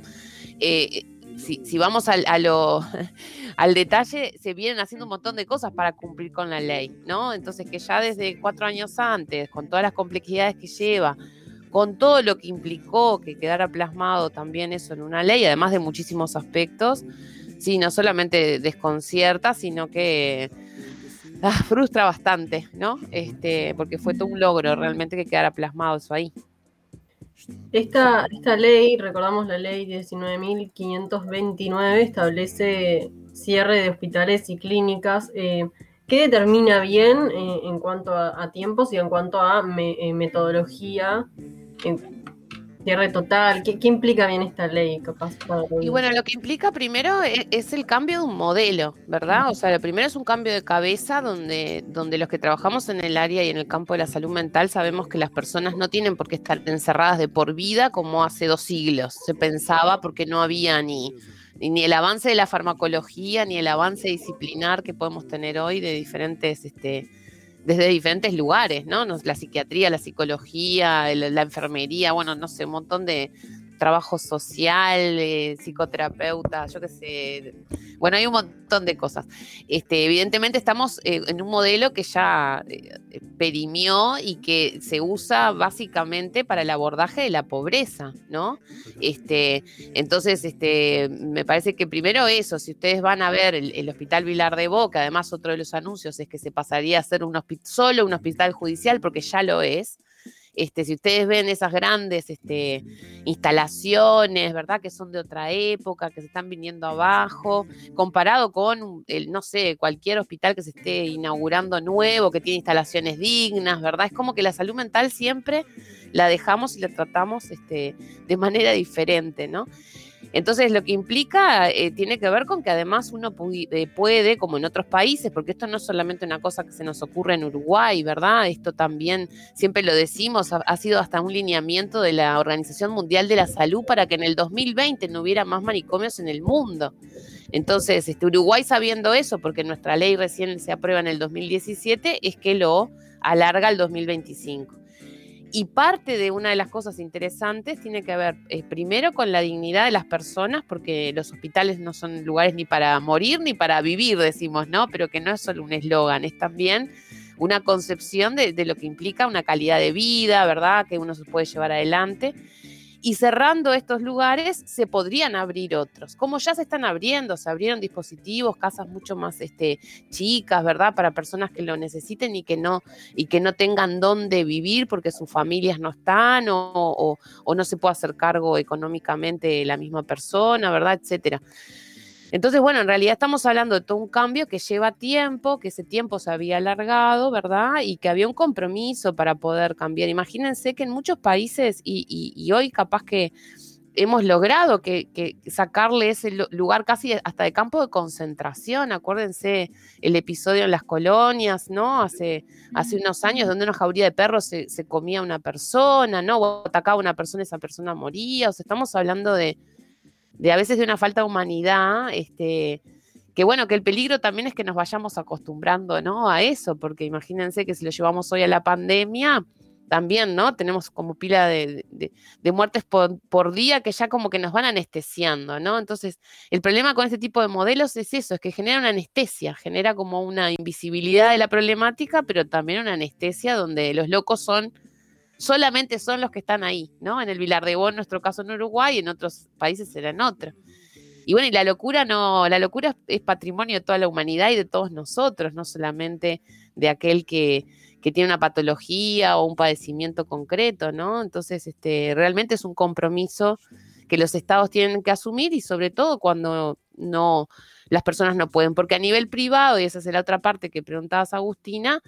eh, si, si, vamos al, a lo, al detalle, se vienen haciendo un montón de cosas para cumplir con la ley, ¿no? Entonces, que ya desde cuatro años antes, con todas las complejidades que lleva, con todo lo que implicó que quedara plasmado también eso en una ley, además de muchísimos aspectos, sí, no solamente desconcierta, sino que ah, frustra bastante, ¿no? Este, porque fue todo un logro realmente que quedara plasmado eso ahí. Esta, esta ley, recordamos la ley 19.529, establece cierre de hospitales y clínicas. Eh, ¿Qué determina bien eh, en cuanto a, tiempos y en cuanto a eh, metodología? Cierre total. ¿Qué, ¿Qué, implica bien esta ley? Capaz y bueno, lo que implica primero es, es, el cambio de un modelo, ¿verdad? O sea, lo primero es un cambio de cabeza donde, donde los que trabajamos en el área y en el campo de la salud mental sabemos que las personas no tienen por qué estar encerradas de por vida como hace dos siglos. Se pensaba porque no había ni, ni el avance de la farmacología ni el avance disciplinar que podemos tener hoy de diferentes... Este, desde diferentes lugares, ¿no? La psiquiatría, la psicología, la enfermería, bueno, no sé, un montón de trabajo social, eh, psicoterapeuta, yo qué sé. Bueno, hay un montón de cosas. Este, evidentemente estamos eh, en un modelo que ya eh, perimió y que se usa básicamente para el abordaje de la pobreza, ¿no? Este, entonces, este, me parece que primero eso, si ustedes van a ver el, el Hospital Vilar de Boca, además otro de los anuncios es que se pasaría a ser un solo un hospital judicial, porque ya lo es. Este, si ustedes ven esas grandes este, instalaciones, ¿verdad? Que son de otra época, que se están viniendo abajo, comparado con, el, no sé, cualquier hospital que se esté inaugurando nuevo, que tiene instalaciones dignas, ¿verdad? Es como que la salud mental siempre la dejamos y la tratamos este, de manera diferente, ¿no? Entonces, lo que implica eh, tiene que ver con que además uno eh, puede, como en otros países, porque esto no es solamente una cosa que se nos ocurre en Uruguay, ¿verdad? Esto también, siempre lo decimos, ha, ha sido hasta un lineamiento de la Organización Mundial de la Salud para que en el 2020 no hubiera más manicomios en el mundo. Entonces, este, Uruguay sabiendo eso, porque nuestra ley recién se aprueba en el 2017, es que lo alarga al 2025. Y parte de una de las cosas interesantes tiene que ver eh, primero con la dignidad de las personas, porque los hospitales no son lugares ni para morir ni para vivir, decimos, ¿no? Pero que no es solo un eslogan, es también una concepción de, de, lo que implica una calidad de vida, ¿verdad? Que uno se puede llevar adelante. Y cerrando estos lugares, se podrían abrir otros. Como ya se están abriendo, se abrieron dispositivos, casas mucho más este, chicas, ¿verdad? Para personas que lo necesiten y que no, y que no tengan dónde vivir porque sus familias no están o, o, o no se puede hacer cargo económicamente la misma persona, ¿verdad? Etcétera. Entonces, bueno, en realidad estamos hablando de todo un cambio que lleva tiempo, que ese tiempo se había alargado, ¿verdad? Y que había un compromiso para poder cambiar. Imagínense que en muchos países, y, y, y hoy capaz que hemos logrado que, sacarle ese lugar casi hasta de campo de concentración. Acuérdense el episodio en las colonias, ¿no? Hace, hace unos años, donde una jauría de perros se, comía a una persona, ¿no? O atacaba a una persona esa persona moría. O sea, estamos hablando de de a veces de una falta de humanidad, este, que bueno, que el peligro también es que nos vayamos acostumbrando, ¿no? A eso, porque imagínense que si lo llevamos hoy a la pandemia, también, ¿no? Tenemos como pila de, de, muertes por, por, día que ya como que nos van anestesiando, ¿no? Entonces, el problema con este tipo de modelos es eso, es que genera una anestesia, genera como una invisibilidad de la problemática, pero también una anestesia donde los locos son solamente son los que están ahí, ¿no? En el Vilar de en nuestro caso en Uruguay, en otros países será en otro. Y bueno, y la locura no, la locura es patrimonio de toda la humanidad y de todos nosotros, no solamente de aquel que, que tiene una patología o un padecimiento concreto, ¿no? Entonces, este, realmente es un compromiso que los estados tienen que asumir y sobre todo cuando no, las personas no pueden, porque a nivel privado, y esa es la otra parte que preguntabas Agustina,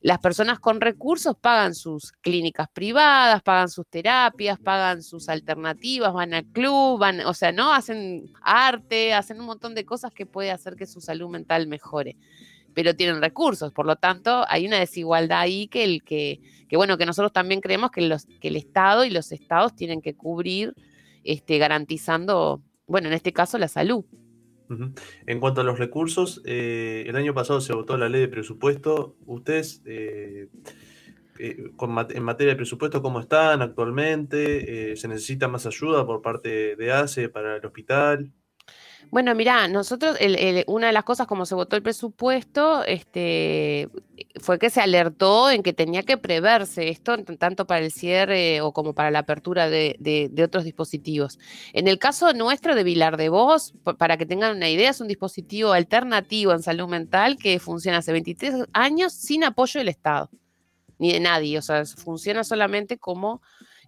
las personas con recursos pagan sus clínicas privadas, pagan sus terapias, pagan sus alternativas, van al club, van, o sea, ¿no? Hacen arte, hacen un montón de cosas que puede hacer que su salud mental mejore pero tienen recursos, por lo tanto hay una desigualdad ahí que el que, que bueno, que nosotros también creemos que, los, que el Estado y los estados tienen que cubrir, este, garantizando, bueno, en este caso la salud. En cuanto a los recursos, eh, el año pasado se votó la ley de presupuesto. ¿Ustedes eh, eh, en materia de presupuesto cómo están actualmente? ¿Se necesita más ayuda por parte de ACE para el hospital? Bueno, mirá, nosotros, el- el- una de las cosas como se votó el presupuesto, este, fue que se alertó en que tenía que preverse esto, tanto para el cierre o como para la apertura de, de- otros dispositivos. En el caso nuestro de Vilar de Voz, pa- para que tengan una idea, es un dispositivo alternativo en salud mental que funciona hace 23 años sin apoyo del Estado, ni de nadie, o sea, funciona solamente como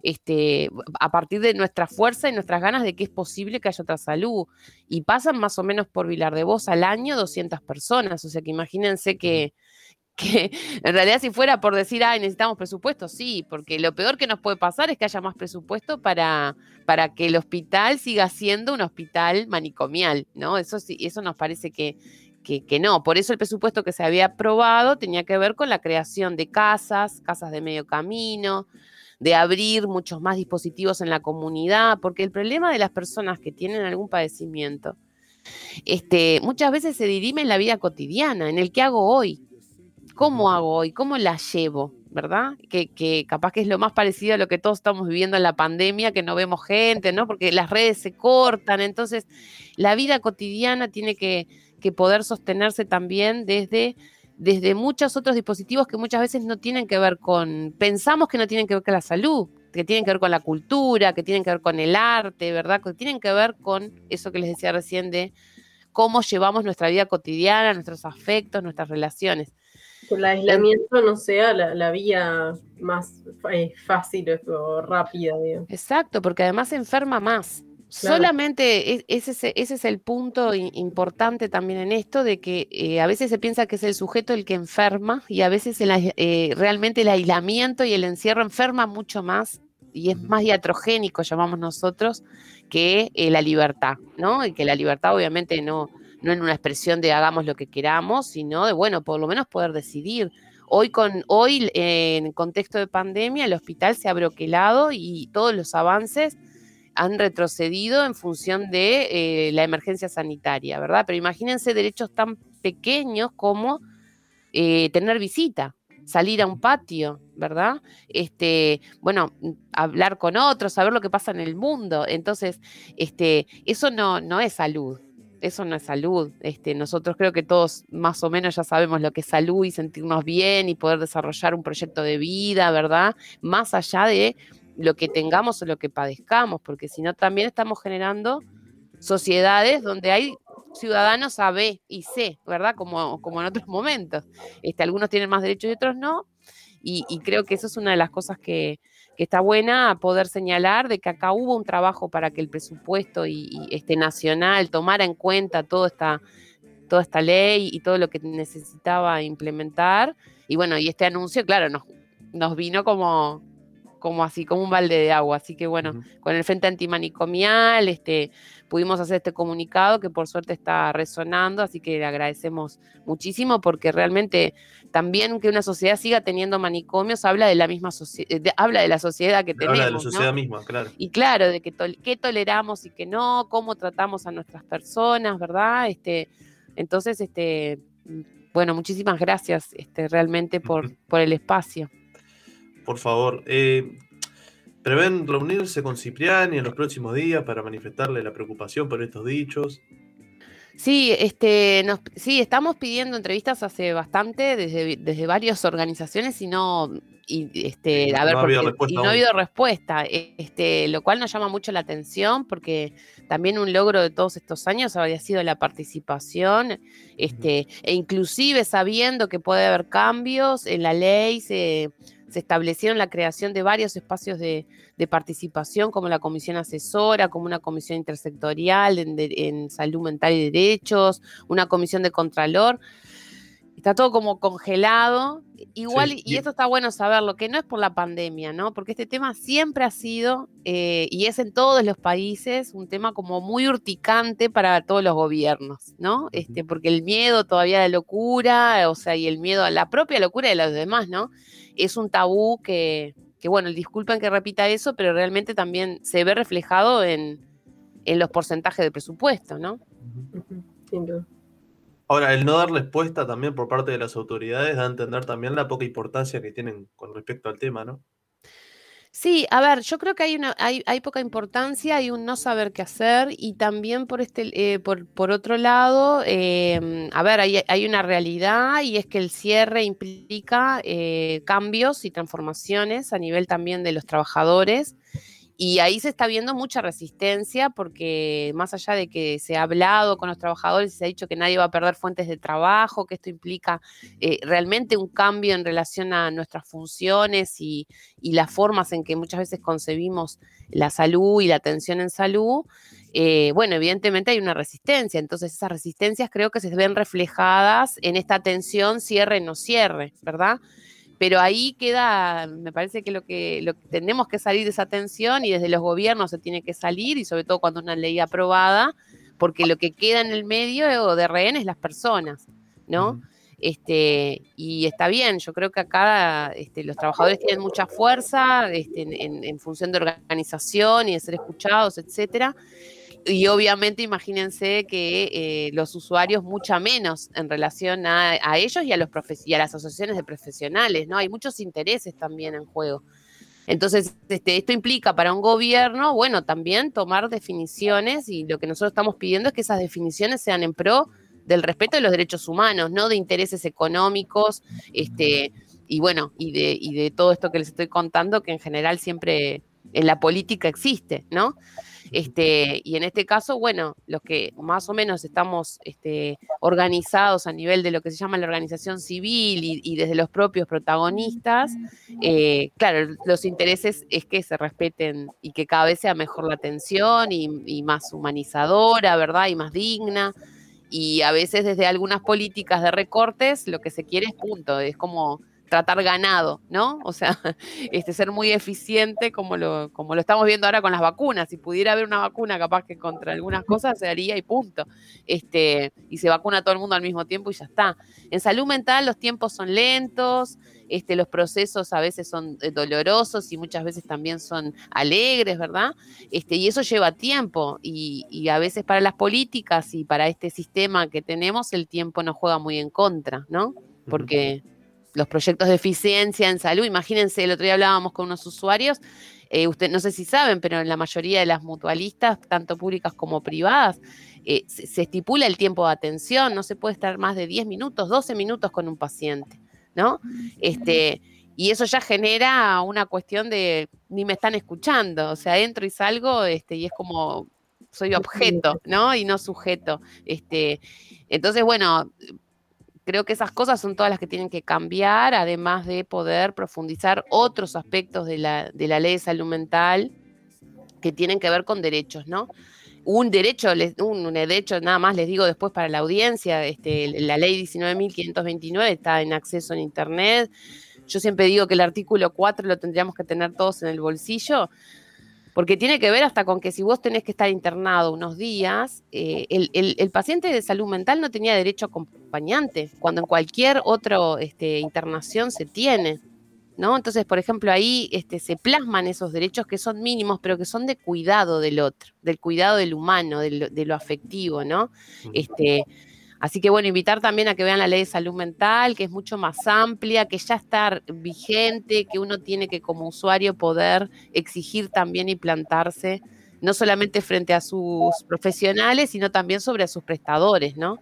este, a partir de nuestra fuerza y nuestras ganas de que es posible que haya otra salud. Y pasan más o menos por Vilar de Voz al año 200 personas. O sea que imagínense que, que en realidad si fuera por decir, ay, necesitamos presupuesto, sí, porque lo peor que nos puede pasar es que haya más presupuesto para, para que el hospital siga siendo un hospital manicomial, ¿no? Eso, sí, eso nos parece que, que, que no. Por eso el presupuesto que se había aprobado tenía que ver con la creación de casas, casas de medio camino, de abrir muchos más dispositivos en la comunidad, porque el problema de las personas que tienen algún padecimiento, este, muchas veces se dirime en la vida cotidiana, en el que hago hoy, cómo hago hoy, cómo la llevo, ¿verdad? Que, que capaz que es lo más parecido a lo que todos estamos viviendo en la pandemia, que no vemos gente, ¿no? Porque las redes se cortan, entonces la vida cotidiana tiene que, que poder sostenerse también desde desde muchos otros dispositivos que muchas veces no tienen que ver con, pensamos que no tienen que ver con la salud, que tienen que ver con la cultura, que tienen que ver con el arte, ¿verdad? Que tienen que ver con eso que les decía recién de cómo llevamos nuestra vida cotidiana, nuestros afectos, nuestras relaciones. Que el aislamiento no sea la, la vía más eh, fácil o rápida, digamos. Exacto, porque además se enferma más. Claro. Solamente e- ese es, ese es el punto importante también en esto, de que eh, a veces se piensa que es el sujeto el que enferma y a veces el eh, realmente el aislamiento y el encierro enferma mucho más y es más iatrogénico, llamamos nosotros, que eh, la libertad, ¿no? Y que la libertad obviamente no, no en una expresión de hagamos lo que queramos, sino de, bueno, por lo menos poder decidir. Hoy, con, hoy en contexto de pandemia, el hospital se ha broquelado y todos los avances han retrocedido en función de eh, la emergencia sanitaria, ¿verdad? Pero imagínense derechos tan pequeños como eh, tener visita, salir a un patio, ¿verdad? Este, bueno, hablar con otros, saber lo que pasa en el mundo. Entonces, este, eso no, no es salud. Eso no es salud. Este, nosotros creo que todos más o menos ya sabemos lo que es salud y sentirnos bien y poder desarrollar un proyecto de vida, ¿verdad? Más allá de lo que tengamos o lo que padezcamos, porque si no también estamos generando sociedades donde hay ciudadanos A, B y C, ¿verdad? Como, como en otros momentos. Este, algunos tienen más derechos y otros no. Y, creo que eso es una de las cosas que, está buena poder señalar de que acá hubo un trabajo para que el presupuesto y, este nacional tomara en cuenta toda esta, ley y todo lo que necesitaba implementar. Y bueno, y este anuncio, claro, nos vino como, como así, como un balde de agua. Así que bueno, con el Frente Antimanicomial, este, pudimos hacer este comunicado que por suerte está resonando, así que le agradecemos muchísimo porque realmente también que una sociedad siga teniendo manicomios habla de la misma sociedad, habla de la sociedad que tenemos. Habla de la ¿no? sociedad misma, claro. Y claro, de que tol- qué toleramos y qué no, cómo tratamos a nuestras personas, ¿verdad? Este, entonces, este, mm, bueno, muchísimas gracias este, realmente por, por el espacio. Por favor. eh, ¿Prevén reunirse con Cipriani en los próximos días para manifestarle la preocupación por estos dichos? Sí, este, nos, sí, estamos pidiendo entrevistas hace bastante desde, desde varias organizaciones y no, y, este, a ver, ha habido porque- y no ha habido respuesta, este, lo cual nos llama mucho la atención porque también un logro de todos estos años había sido la participación, este, e inclusive sabiendo que puede haber cambios en la ley, se, se establecieron la creación de varios espacios de, participación, como la comisión asesora, como una comisión intersectorial en, de- salud mental y derechos, una comisión de contralor. Está todo como congelado. Igual, Sí, y, y- esto está bueno saberlo, que no es por la pandemia, ¿no? Porque este tema siempre ha sido, eh, y es en todos los países, un tema como muy urticante para todos los gobiernos, ¿no? Este, porque el miedo todavía a la locura, o sea, y el miedo a la propia locura de los demás, ¿no? Es un tabú que, que bueno, disculpen que repita eso, pero realmente también se ve reflejado en, en los porcentajes de presupuesto, ¿no? Sin duda. Ahora, el no dar respuesta también por parte de las autoridades da a entender también la poca importancia que tienen con respecto al tema, ¿no? Sí, a ver, yo creo que hay una, hay, hay poca importancia, hay un no saber qué hacer y también por este, eh, por, por otro lado, eh, a ver, hay, hay una realidad y es que el cierre implica eh, cambios y transformaciones a nivel también de los trabajadores y ahí se está viendo mucha resistencia porque más allá de que se ha hablado con los trabajadores se ha dicho que nadie va a perder fuentes de trabajo, que esto implica eh, realmente un cambio en relación a nuestras funciones y, y las formas en que muchas veces concebimos la salud y la atención en salud, eh, bueno, evidentemente hay una resistencia. Entonces esas resistencias creo que se ven reflejadas en esta tensión cierre-no cierre, ¿verdad? Pero ahí queda, me parece que lo que, lo que tenemos que salir de esa tensión y desde los gobiernos se tiene que salir, y sobre todo cuando una ley aprobada, porque lo que queda en el medio de rehén es las personas, ¿no? Este, y está bien, yo creo que acá este, los trabajadores tienen mucha fuerza este, en, en- en función de organización y de ser escuchados, etcétera. Y obviamente imagínense que eh, los usuarios mucha menos en relación a, a ellos y a, los y a las asociaciones de profesionales, ¿no? Hay muchos intereses también en juego. Entonces, este, esto implica para un gobierno, bueno, también tomar definiciones y lo que nosotros estamos pidiendo es que esas definiciones sean en pro del respeto de los derechos humanos, no de intereses económicos, este, y bueno, y de, y de todo esto que les estoy contando, que en general siempre en la política existe, ¿no? Este, y en este caso, bueno, los que más o menos estamos este, organizados a nivel de lo que se llama la organización civil y, desde los propios protagonistas, eh, claro, los intereses es que se respeten y que cada vez sea mejor la atención y, y más humanizadora, ¿verdad? Y más digna. Y a veces desde algunas políticas de recortes lo que se quiere es punto, es como tratar ganado, ¿no? O sea, este, ser muy eficiente como lo, como lo estamos viendo ahora con las vacunas. Si pudiera haber una vacuna capaz que contra algunas cosas se haría y punto. Este, y se vacuna a todo el mundo al mismo tiempo y ya está. En salud mental los tiempos son lentos, este, los procesos a veces son eh, dolorosos y muchas veces también son alegres, ¿verdad? Este, y eso lleva tiempo y, y a veces para las políticas y para este sistema que tenemos el tiempo nos juega muy en contra, ¿no? Porque los proyectos de eficiencia en salud, imagínense, el otro día hablábamos con unos usuarios, eh, usted, no sé si saben, pero en la mayoría de las mutualistas, tanto públicas como privadas, eh, se, se estipula el tiempo de atención, no se puede estar más de 10 minutos, 12 minutos con un paciente, ¿no? Este, y eso ya genera una cuestión de ni me están escuchando, o sea, entro y salgo este, y es como soy objeto, ¿no? Y no sujeto. Este, entonces, bueno, creo que esas cosas son todas las que tienen que cambiar, además de poder profundizar otros aspectos de la, de la ley de salud mental que tienen que ver con derechos, ¿no? Un derecho, un derecho, nada más les digo después para la audiencia, este, la ley 19.529 está en acceso en Internet. Yo siempre digo que el artículo 4 lo tendríamos que tener todos en el bolsillo, porque tiene que ver hasta con que si vos tenés que estar internado unos días, eh, el, el- el paciente de salud mental no tenía derecho a acompañante, cuando en cualquier otra internación se tiene. ¿no? Entonces, por ejemplo, ahí este, se plasman esos derechos que son mínimos, pero que son de cuidado del otro, del cuidado del humano, de lo, de lo afectivo, ¿no? Este, así que bueno, invitar también a que vean la ley de salud mental, que es mucho más amplia, que ya está vigente, que uno tiene que como usuario poder exigir también y plantarse, no solamente frente a sus profesionales, sino también sobre a sus prestadores, ¿no?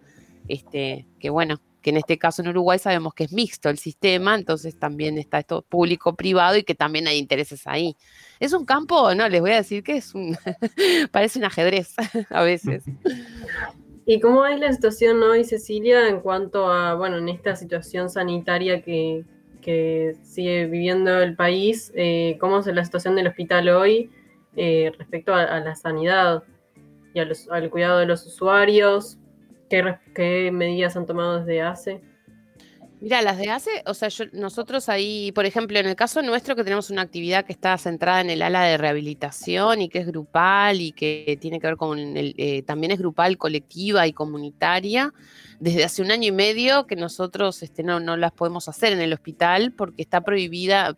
Este, que bueno, que en este caso en Uruguay sabemos que es mixto el sistema, entonces también está esto público-privado y que también hay intereses ahí. Es un campo, no, les voy a decir que es un, parece un ajedrez a veces. ¿Y cómo es la situación hoy, Cecilia, en cuanto a, bueno, en esta situación sanitaria que, que sigue viviendo el país, eh, cómo es la situación del hospital hoy eh, respecto a, la sanidad y a los- al cuidado de los usuarios, qué, qué medidas han tomado desde hace. Mira, las de ACE, o sea, yo- nosotros ahí, por ejemplo, en el caso nuestro que tenemos una actividad que está centrada en el ala de rehabilitación y que es grupal y que tiene que ver con el, eh, también es grupal, colectiva y comunitaria, desde hace un año y medio que nosotros este, no, no las podemos hacer en el hospital porque está prohibida,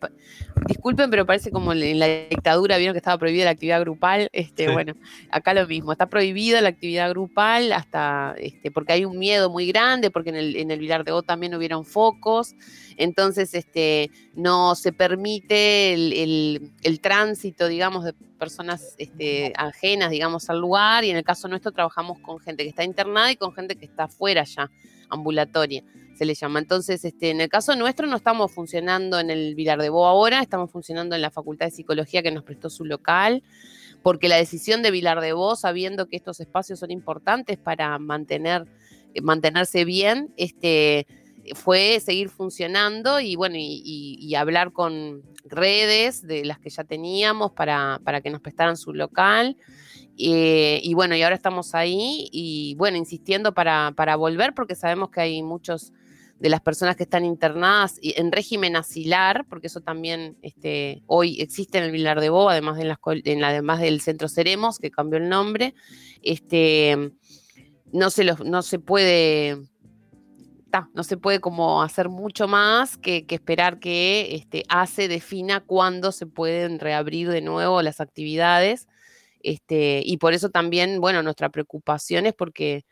disculpen, pero parece como en la dictadura, vieron que estaba prohibida la actividad grupal, este, Sí. bueno, acá lo mismo, está prohibida la actividad grupal hasta, este, porque hay un miedo muy grande, porque en el, en el Vilar de O también hubieron focos, entonces este, no se permite el, el- el tránsito, digamos, de personas este, ajenas, digamos, al lugar, y en el caso nuestro trabajamos con gente que está internada y con gente que está fuera ya, ambulatoria se le llama. Entonces, este, en el caso nuestro no estamos funcionando en el Vilar de Bo ahora, estamos funcionando en la Facultad de Psicología que nos prestó su local, porque la decisión de Vilar de Bo, sabiendo que estos espacios son importantes para mantener, eh, mantenerse bien, este, fue seguir funcionando y bueno, y, hablar con redes de las que ya teníamos para, para que nos prestaran su local. Eh, y bueno, y ahora estamos ahí y bueno, insistiendo para, para volver porque sabemos que hay muchos de las personas que están internadas en régimen asilar, porque eso también este, hoy existe en el Vilar de Bo, además, de en además del Centro Ceremos, que cambió el nombre, este, no, se los, no se puede no se puede como hacer mucho más que, esperar que este, defina cuándo se pueden reabrir de nuevo las actividades. Este, y por eso también, bueno, nuestra preocupación es porque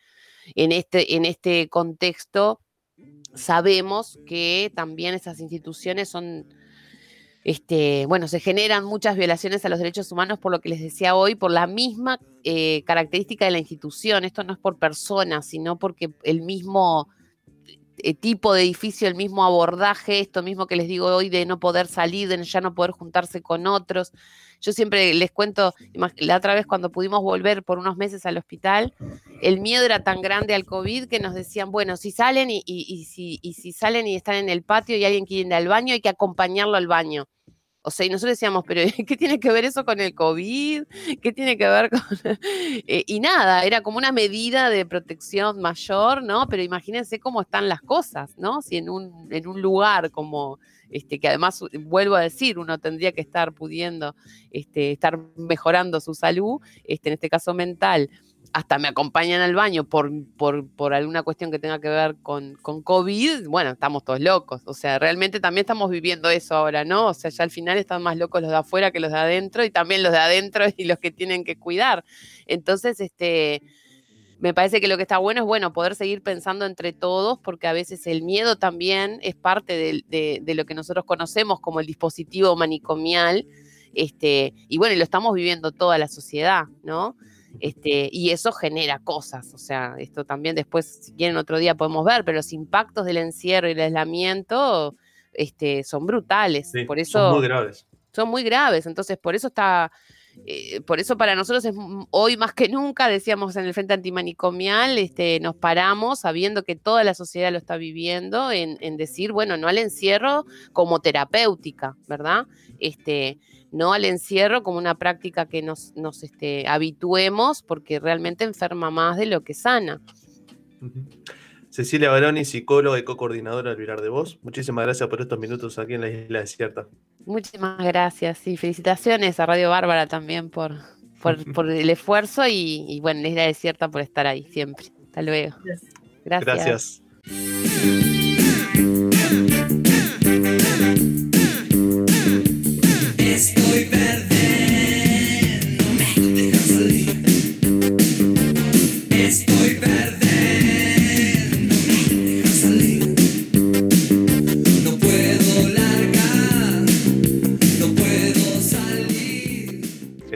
en este, en este contexto sabemos que también esas instituciones son, este, bueno, se generan muchas violaciones a los derechos humanos por lo que les decía hoy, por la misma eh, característica de la institución. Esto no es por personas, sino porque el mismo tipo de edificio, el mismo abordaje, esto mismo que les digo hoy de no poder salir, de ya no poder juntarse con otros. Yo siempre les cuento, la otra vez cuando pudimos volver por unos meses al hospital, el miedo era tan grande al COVID que nos decían, bueno, si salen y, si, y si salen y están en el patio y alguien quiere ir al baño, hay que acompañarlo al baño. O sea, y nosotros decíamos, pero ¿qué tiene que ver eso con el COVID? ¿Qué tiene que ver con...? Eh, y nada, era como una medida de protección mayor, ¿no? Pero imagínense cómo están las cosas, ¿no? Si en un, en un lugar como, este, que además, vuelvo a decir, uno tendría que estar pudiendo este, estar mejorando su salud, este, en este caso mental, hasta me acompañan al baño por, por, alguna cuestión que tenga que ver con, con COVID, bueno, estamos todos locos. O sea, realmente también estamos viviendo eso ahora, ¿no? O sea, ya al final están más locos los de afuera que los de adentro y también los de adentro y los que tienen que cuidar. Entonces, este, me parece que lo que está bueno es, bueno, poder seguir pensando entre todos, porque a veces el miedo también es parte de, lo que nosotros conocemos como el dispositivo manicomial, este, y bueno, lo estamos viviendo toda la sociedad, ¿no? Este, y eso genera cosas, o sea, esto también después, si quieren otro día podemos ver, pero los impactos del encierro y el aislamiento este, son brutales. Sí, por eso, son muy graves. son muy graves. Entonces, por eso está, eh, por eso para nosotros es hoy más que nunca, decíamos en el Frente Antimanicomial, este, nos paramos sabiendo que toda la sociedad lo está viviendo, en, en decir, bueno, no al encierro como terapéutica, ¿verdad? Este, no al encierro como una práctica que nos, nos este, habituemos, porque realmente enferma más de lo que sana. Cecilia Baroni, psicóloga y co-coordinadora del Vilar de Voz. Muchísimas gracias por estos minutos aquí en la isla desierta. Muchísimas gracias y felicitaciones a Radio Bárbara también por, por, por el esfuerzo y, y bueno, la isla desierta por estar ahí siempre. Hasta luego. Gracias. Gracias.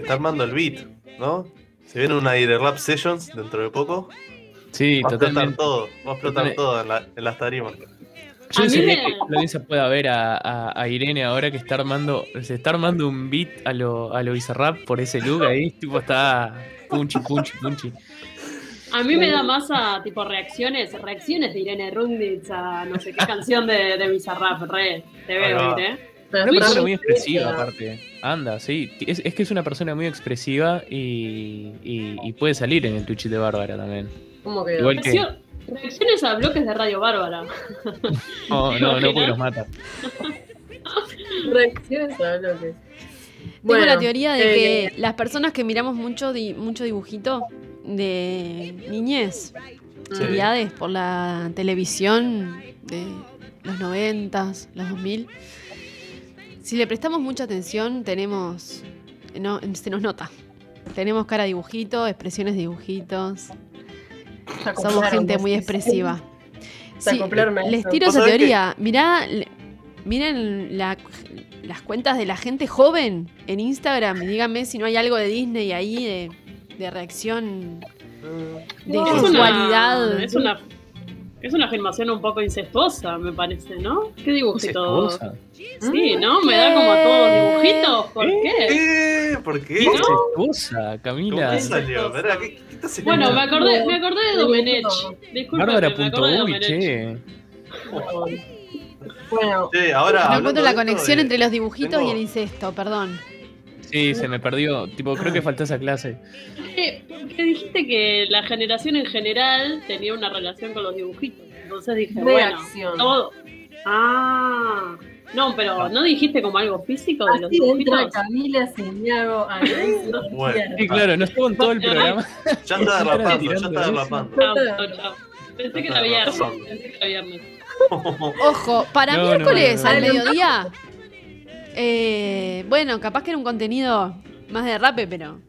Está armando el beat, ¿no? Se viene una Aire Rap Sessions dentro de poco. Sí, va a explotar todo, va a explotar Totalmente. todo en, la- en las tarimas. Yo no sé me- que la audiencia pueda ver a, a- a Irene ahora que está armando, se está armando un beat a lo, a lo Bizarrap por ese look ahí, tipo está punchy, punchy, punchy. A mí me da más a tipo reacciones, reacciones de Irene Runditz a no sé qué canción de, de Bizarrap, re, te veo va. ¿Eh? Una persona muy expresiva, aparte. Anda, sí. Es, es que es una persona muy expresiva y, y- y puede salir en el Twitch de Bárbara también. ¿Cómo que? Igual que. Reaccio- Reacciones a bloques de Radio Bárbara. No, no, no, porque nos mata. Reacciones a bloques. Tengo Bueno, la teoría de eh, que las personas que miramos mucho, di- mucho dibujito de niñez, Sí. criades por la televisión de los noventas, los 2000, si le prestamos mucha atención, tenemos. No, se nos nota. Tenemos cara de dibujito, expresiones de dibujitos. Somos gente muy expresiva. Sí, les tiro ¿Vos esa teoría. Mirá, miren la- las cuentas de la gente joven en Instagram y díganme si no hay algo de Disney ahí de, de reacción, de No, es sexualidad. una, es una es una afirmación un poco incestuosa, me parece, ¿no? ¿Qué dibujito? Sí, ¿no? Me da como todos dibujitos. ¿Por qué? ¿Eh? ¿Por qué? Incestuosa, Camila. ¿Cómo salió? ¿qué, qué estás Bueno, me acordé, me acordé de Domenech. Disculpe, me acordé de Bárbara.uy, Domenech. che. Bueno, ahora. No encuentro la conexión entre los dibujitos tengo- y el incesto, perdón. Sí, se me perdió. Tipo, creo que faltó esa clase. Eh, porque dijiste que la generación en general tenía una relación con los dibujitos. Entonces dije, Reacción. bueno, todo. Ah, no, pero ¿no dijiste como algo físico de los así entra dibujitos? Camila Santiago a Bueno. Sí, claro, no estuvo en todo el programa. Ya está derrapando, ya está derrapando. Chao, chao, chao. Pensé que era viernes. Pensé que era viernes. Ojo, para No, no, miércoles no, no. al mediodía. eh, bueno, capaz que era un contenido más de rape, pero,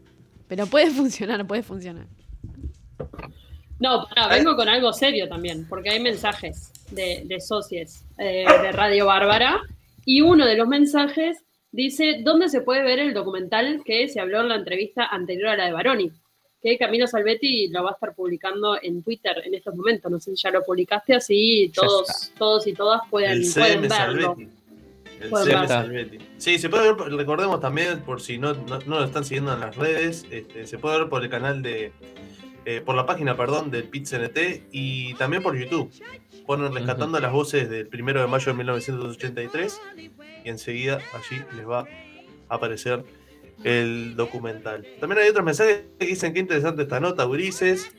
pero puede funcionar, puede funcionar. No, pará, vengo con algo serio también, porque hay mensajes de, de socios eh, de Radio Bárbara y uno de los mensajes dice dónde se puede ver el documental que se habló en la entrevista anterior a la de Baroni, que Camilo Salvetti lo va a estar publicando en Twitter en estos momentos. No sé si ya lo publicaste, así todos, todos y todas pueden, pueden verlo. Salvetti. El. Salvetti. Sí, se puede ver, recordemos también, por si no, no, no lo están siguiendo en las redes, este, se puede ver por el canal de. eh, por la página, perdón, del PitCNT y también por YouTube. Ponen rescatando las voces del primero de mayo de 1983 y enseguida allí les va a aparecer el documental. También hay otros mensajes que dicen que interesante esta nota, Ulises.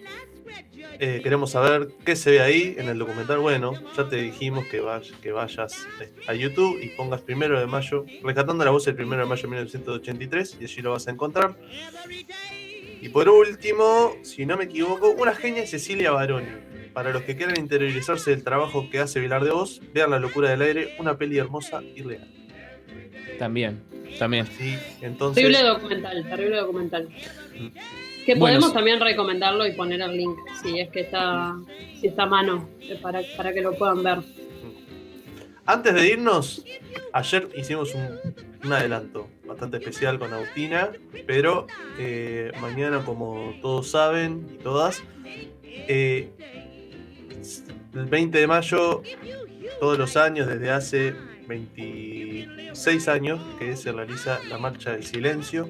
Eh, queremos saber qué se ve ahí en el documental. Bueno, ya te dijimos que, vayas, que vayas eh, a YouTube y pongas primero de mayo, rescatando la voz del primero de mayo de 1983, y allí lo vas a encontrar. Y por último, si no me equivoco, una genia es Cecilia Baroni. Para los que quieran interiorizarse del trabajo que hace Vilar de Voz, vean La locura del aire, una peli hermosa y real. También, también. Sí, entonces. Terrible documental, terrible documental. Que Bueno, podemos también recomendarlo y poner el link, si es que está, si está a mano, eh, para, para que lo puedan ver. Antes de irnos, ayer hicimos un, un adelanto bastante especial con Agustina, pero eh, mañana, como todos saben y todas, eh, el 20 de mayo, todos los años, desde hace 26 años, que se realiza la Marcha del Silencio.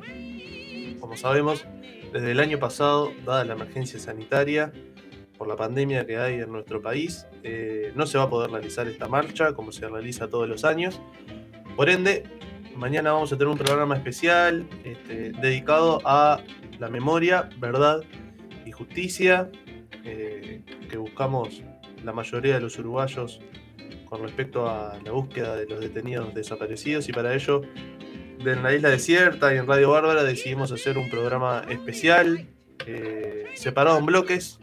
Como sabemos, desde el año pasado, dada la emergencia sanitaria, por la pandemia que hay en nuestro país, eh, no se va a poder realizar esta marcha como se realiza todos los años. Por ende, mañana vamos a tener un programa especial este, dedicado a la memoria, verdad y justicia eh, que buscamos la mayoría de los uruguayos con respecto a la búsqueda de los detenidos desaparecidos y para ello en la isla desierta y en Radio Bárbara decidimos hacer un programa especial eh, separado en bloques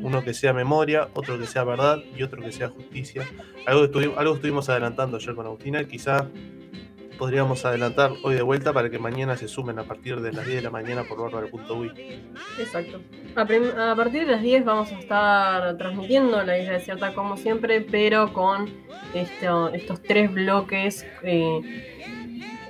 uno que sea memoria, otro que sea verdad y otro que sea justicia. Algo, estuvi- algo estuvimos adelantando ayer con Agustina, quizá podríamos adelantar hoy de vuelta para que mañana se sumen a partir de las 10 de la mañana por bárbara.uy. Exacto. A partir de las 10 vamos a estar transmitiendo la isla desierta como siempre, pero con esto- estos tres bloques eh,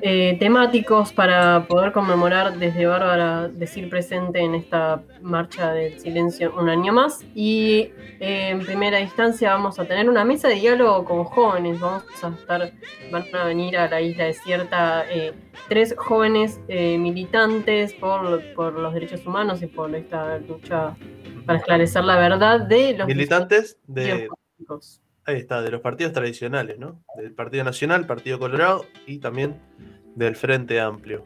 eh, temáticos para poder conmemorar desde Bárbara decir presente en esta marcha del silencio un año más. Y eh, en primera instancia vamos a tener una mesa de diálogo con jóvenes. Vamos a estar, van a venir a la isla desierta eh, tres jóvenes eh, militantes por, por los derechos humanos y por esta lucha para esclarecer la verdad de los Militantes de, políticos. ahí está, de los partidos tradicionales, ¿no? Del Partido Nacional, Partido Colorado y también del Frente Amplio.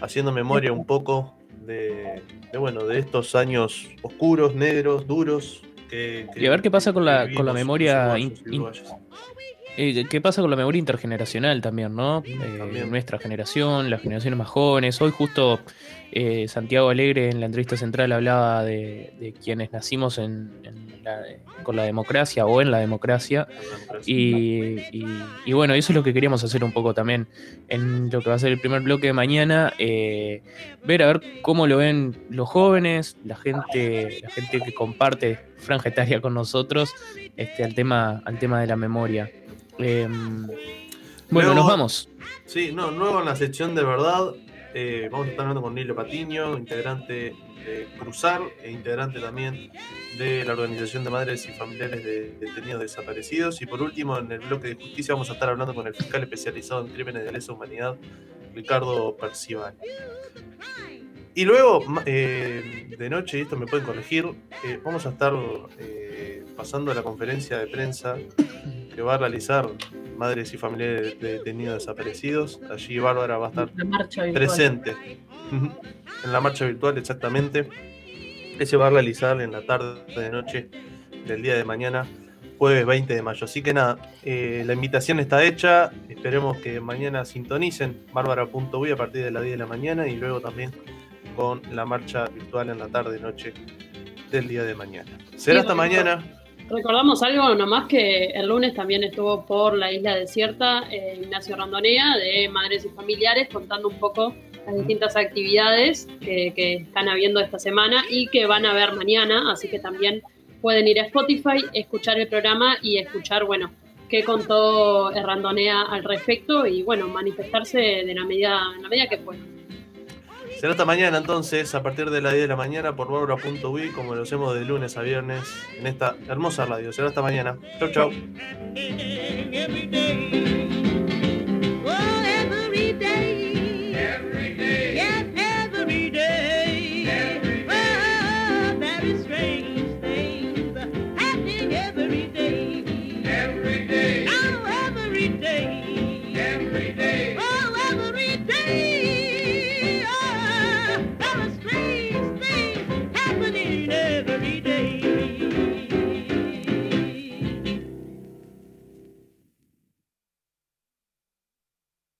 Haciendo memoria un poco de, de, bueno, de estos años oscuros, negros, duros. Que, que- Y a ver qué pasa con la, con la memoria. in- in-. Eh, ¿Qué pasa con la memoria intergeneracional también, no? Eh, nuestra generación, las generaciones más jóvenes. Hoy justo eh, Santiago Alegre en la entrevista central hablaba de, de quienes nacimos en, en la- con la democracia o en la democracia. Y, y- y bueno, eso es lo que queríamos hacer un poco también en lo que va a ser el primer bloque de mañana. eh, ver a ver cómo lo ven los jóvenes, la gente, la gente que comparte franja etaria con nosotros, este, al tema, al tema de la memoria. Em, bueno, Luego- nos vamos. Sí, no, nuevo en la sección de verdad. eh, vamos a estar hablando con Nilo Patiño, integrante de Cruzar e integrante también de la Organización de Madres y Familiares de Detenidos Desaparecidos. Y por último, en el bloque de justicia vamos a estar hablando con el fiscal especializado en crímenes de lesa humanidad, Ricardo Percival. Y luego, eh, de noche, esto me pueden corregir, eh, vamos a estar eh, pasando la conferencia de prensa que va a realizar Madres y Familiares de Detenidos Desaparecidos. Allí Bárbara va a estar presente. En la marcha virtual, exactamente. Que se va a realizar en la tarde de noche del día de mañana, jueves 20 de mayo. Así que nada, eh, la invitación está hecha. Esperemos que mañana sintonicen bárbara.uy a partir de las 10 de la mañana y luego también con la marcha virtual en la tarde noche del día de mañana. Será hasta mañana. Recordamos algo nomás que el lunes también estuvo por la isla desierta eh, Ignacio Randonea de Madres y Familiares contando un poco las distintas actividades que, que están habiendo esta semana y que van a haber mañana, así que también pueden ir a Spotify, escuchar el programa y escuchar, bueno, qué contó Randonea al respecto y, bueno, manifestarse de la medida, en la medida que puedan. Será hasta mañana entonces, a partir de las 10 de la mañana por bárbara.ui, como lo hacemos de lunes a viernes en esta hermosa radio. Será hasta mañana. Chau, chau.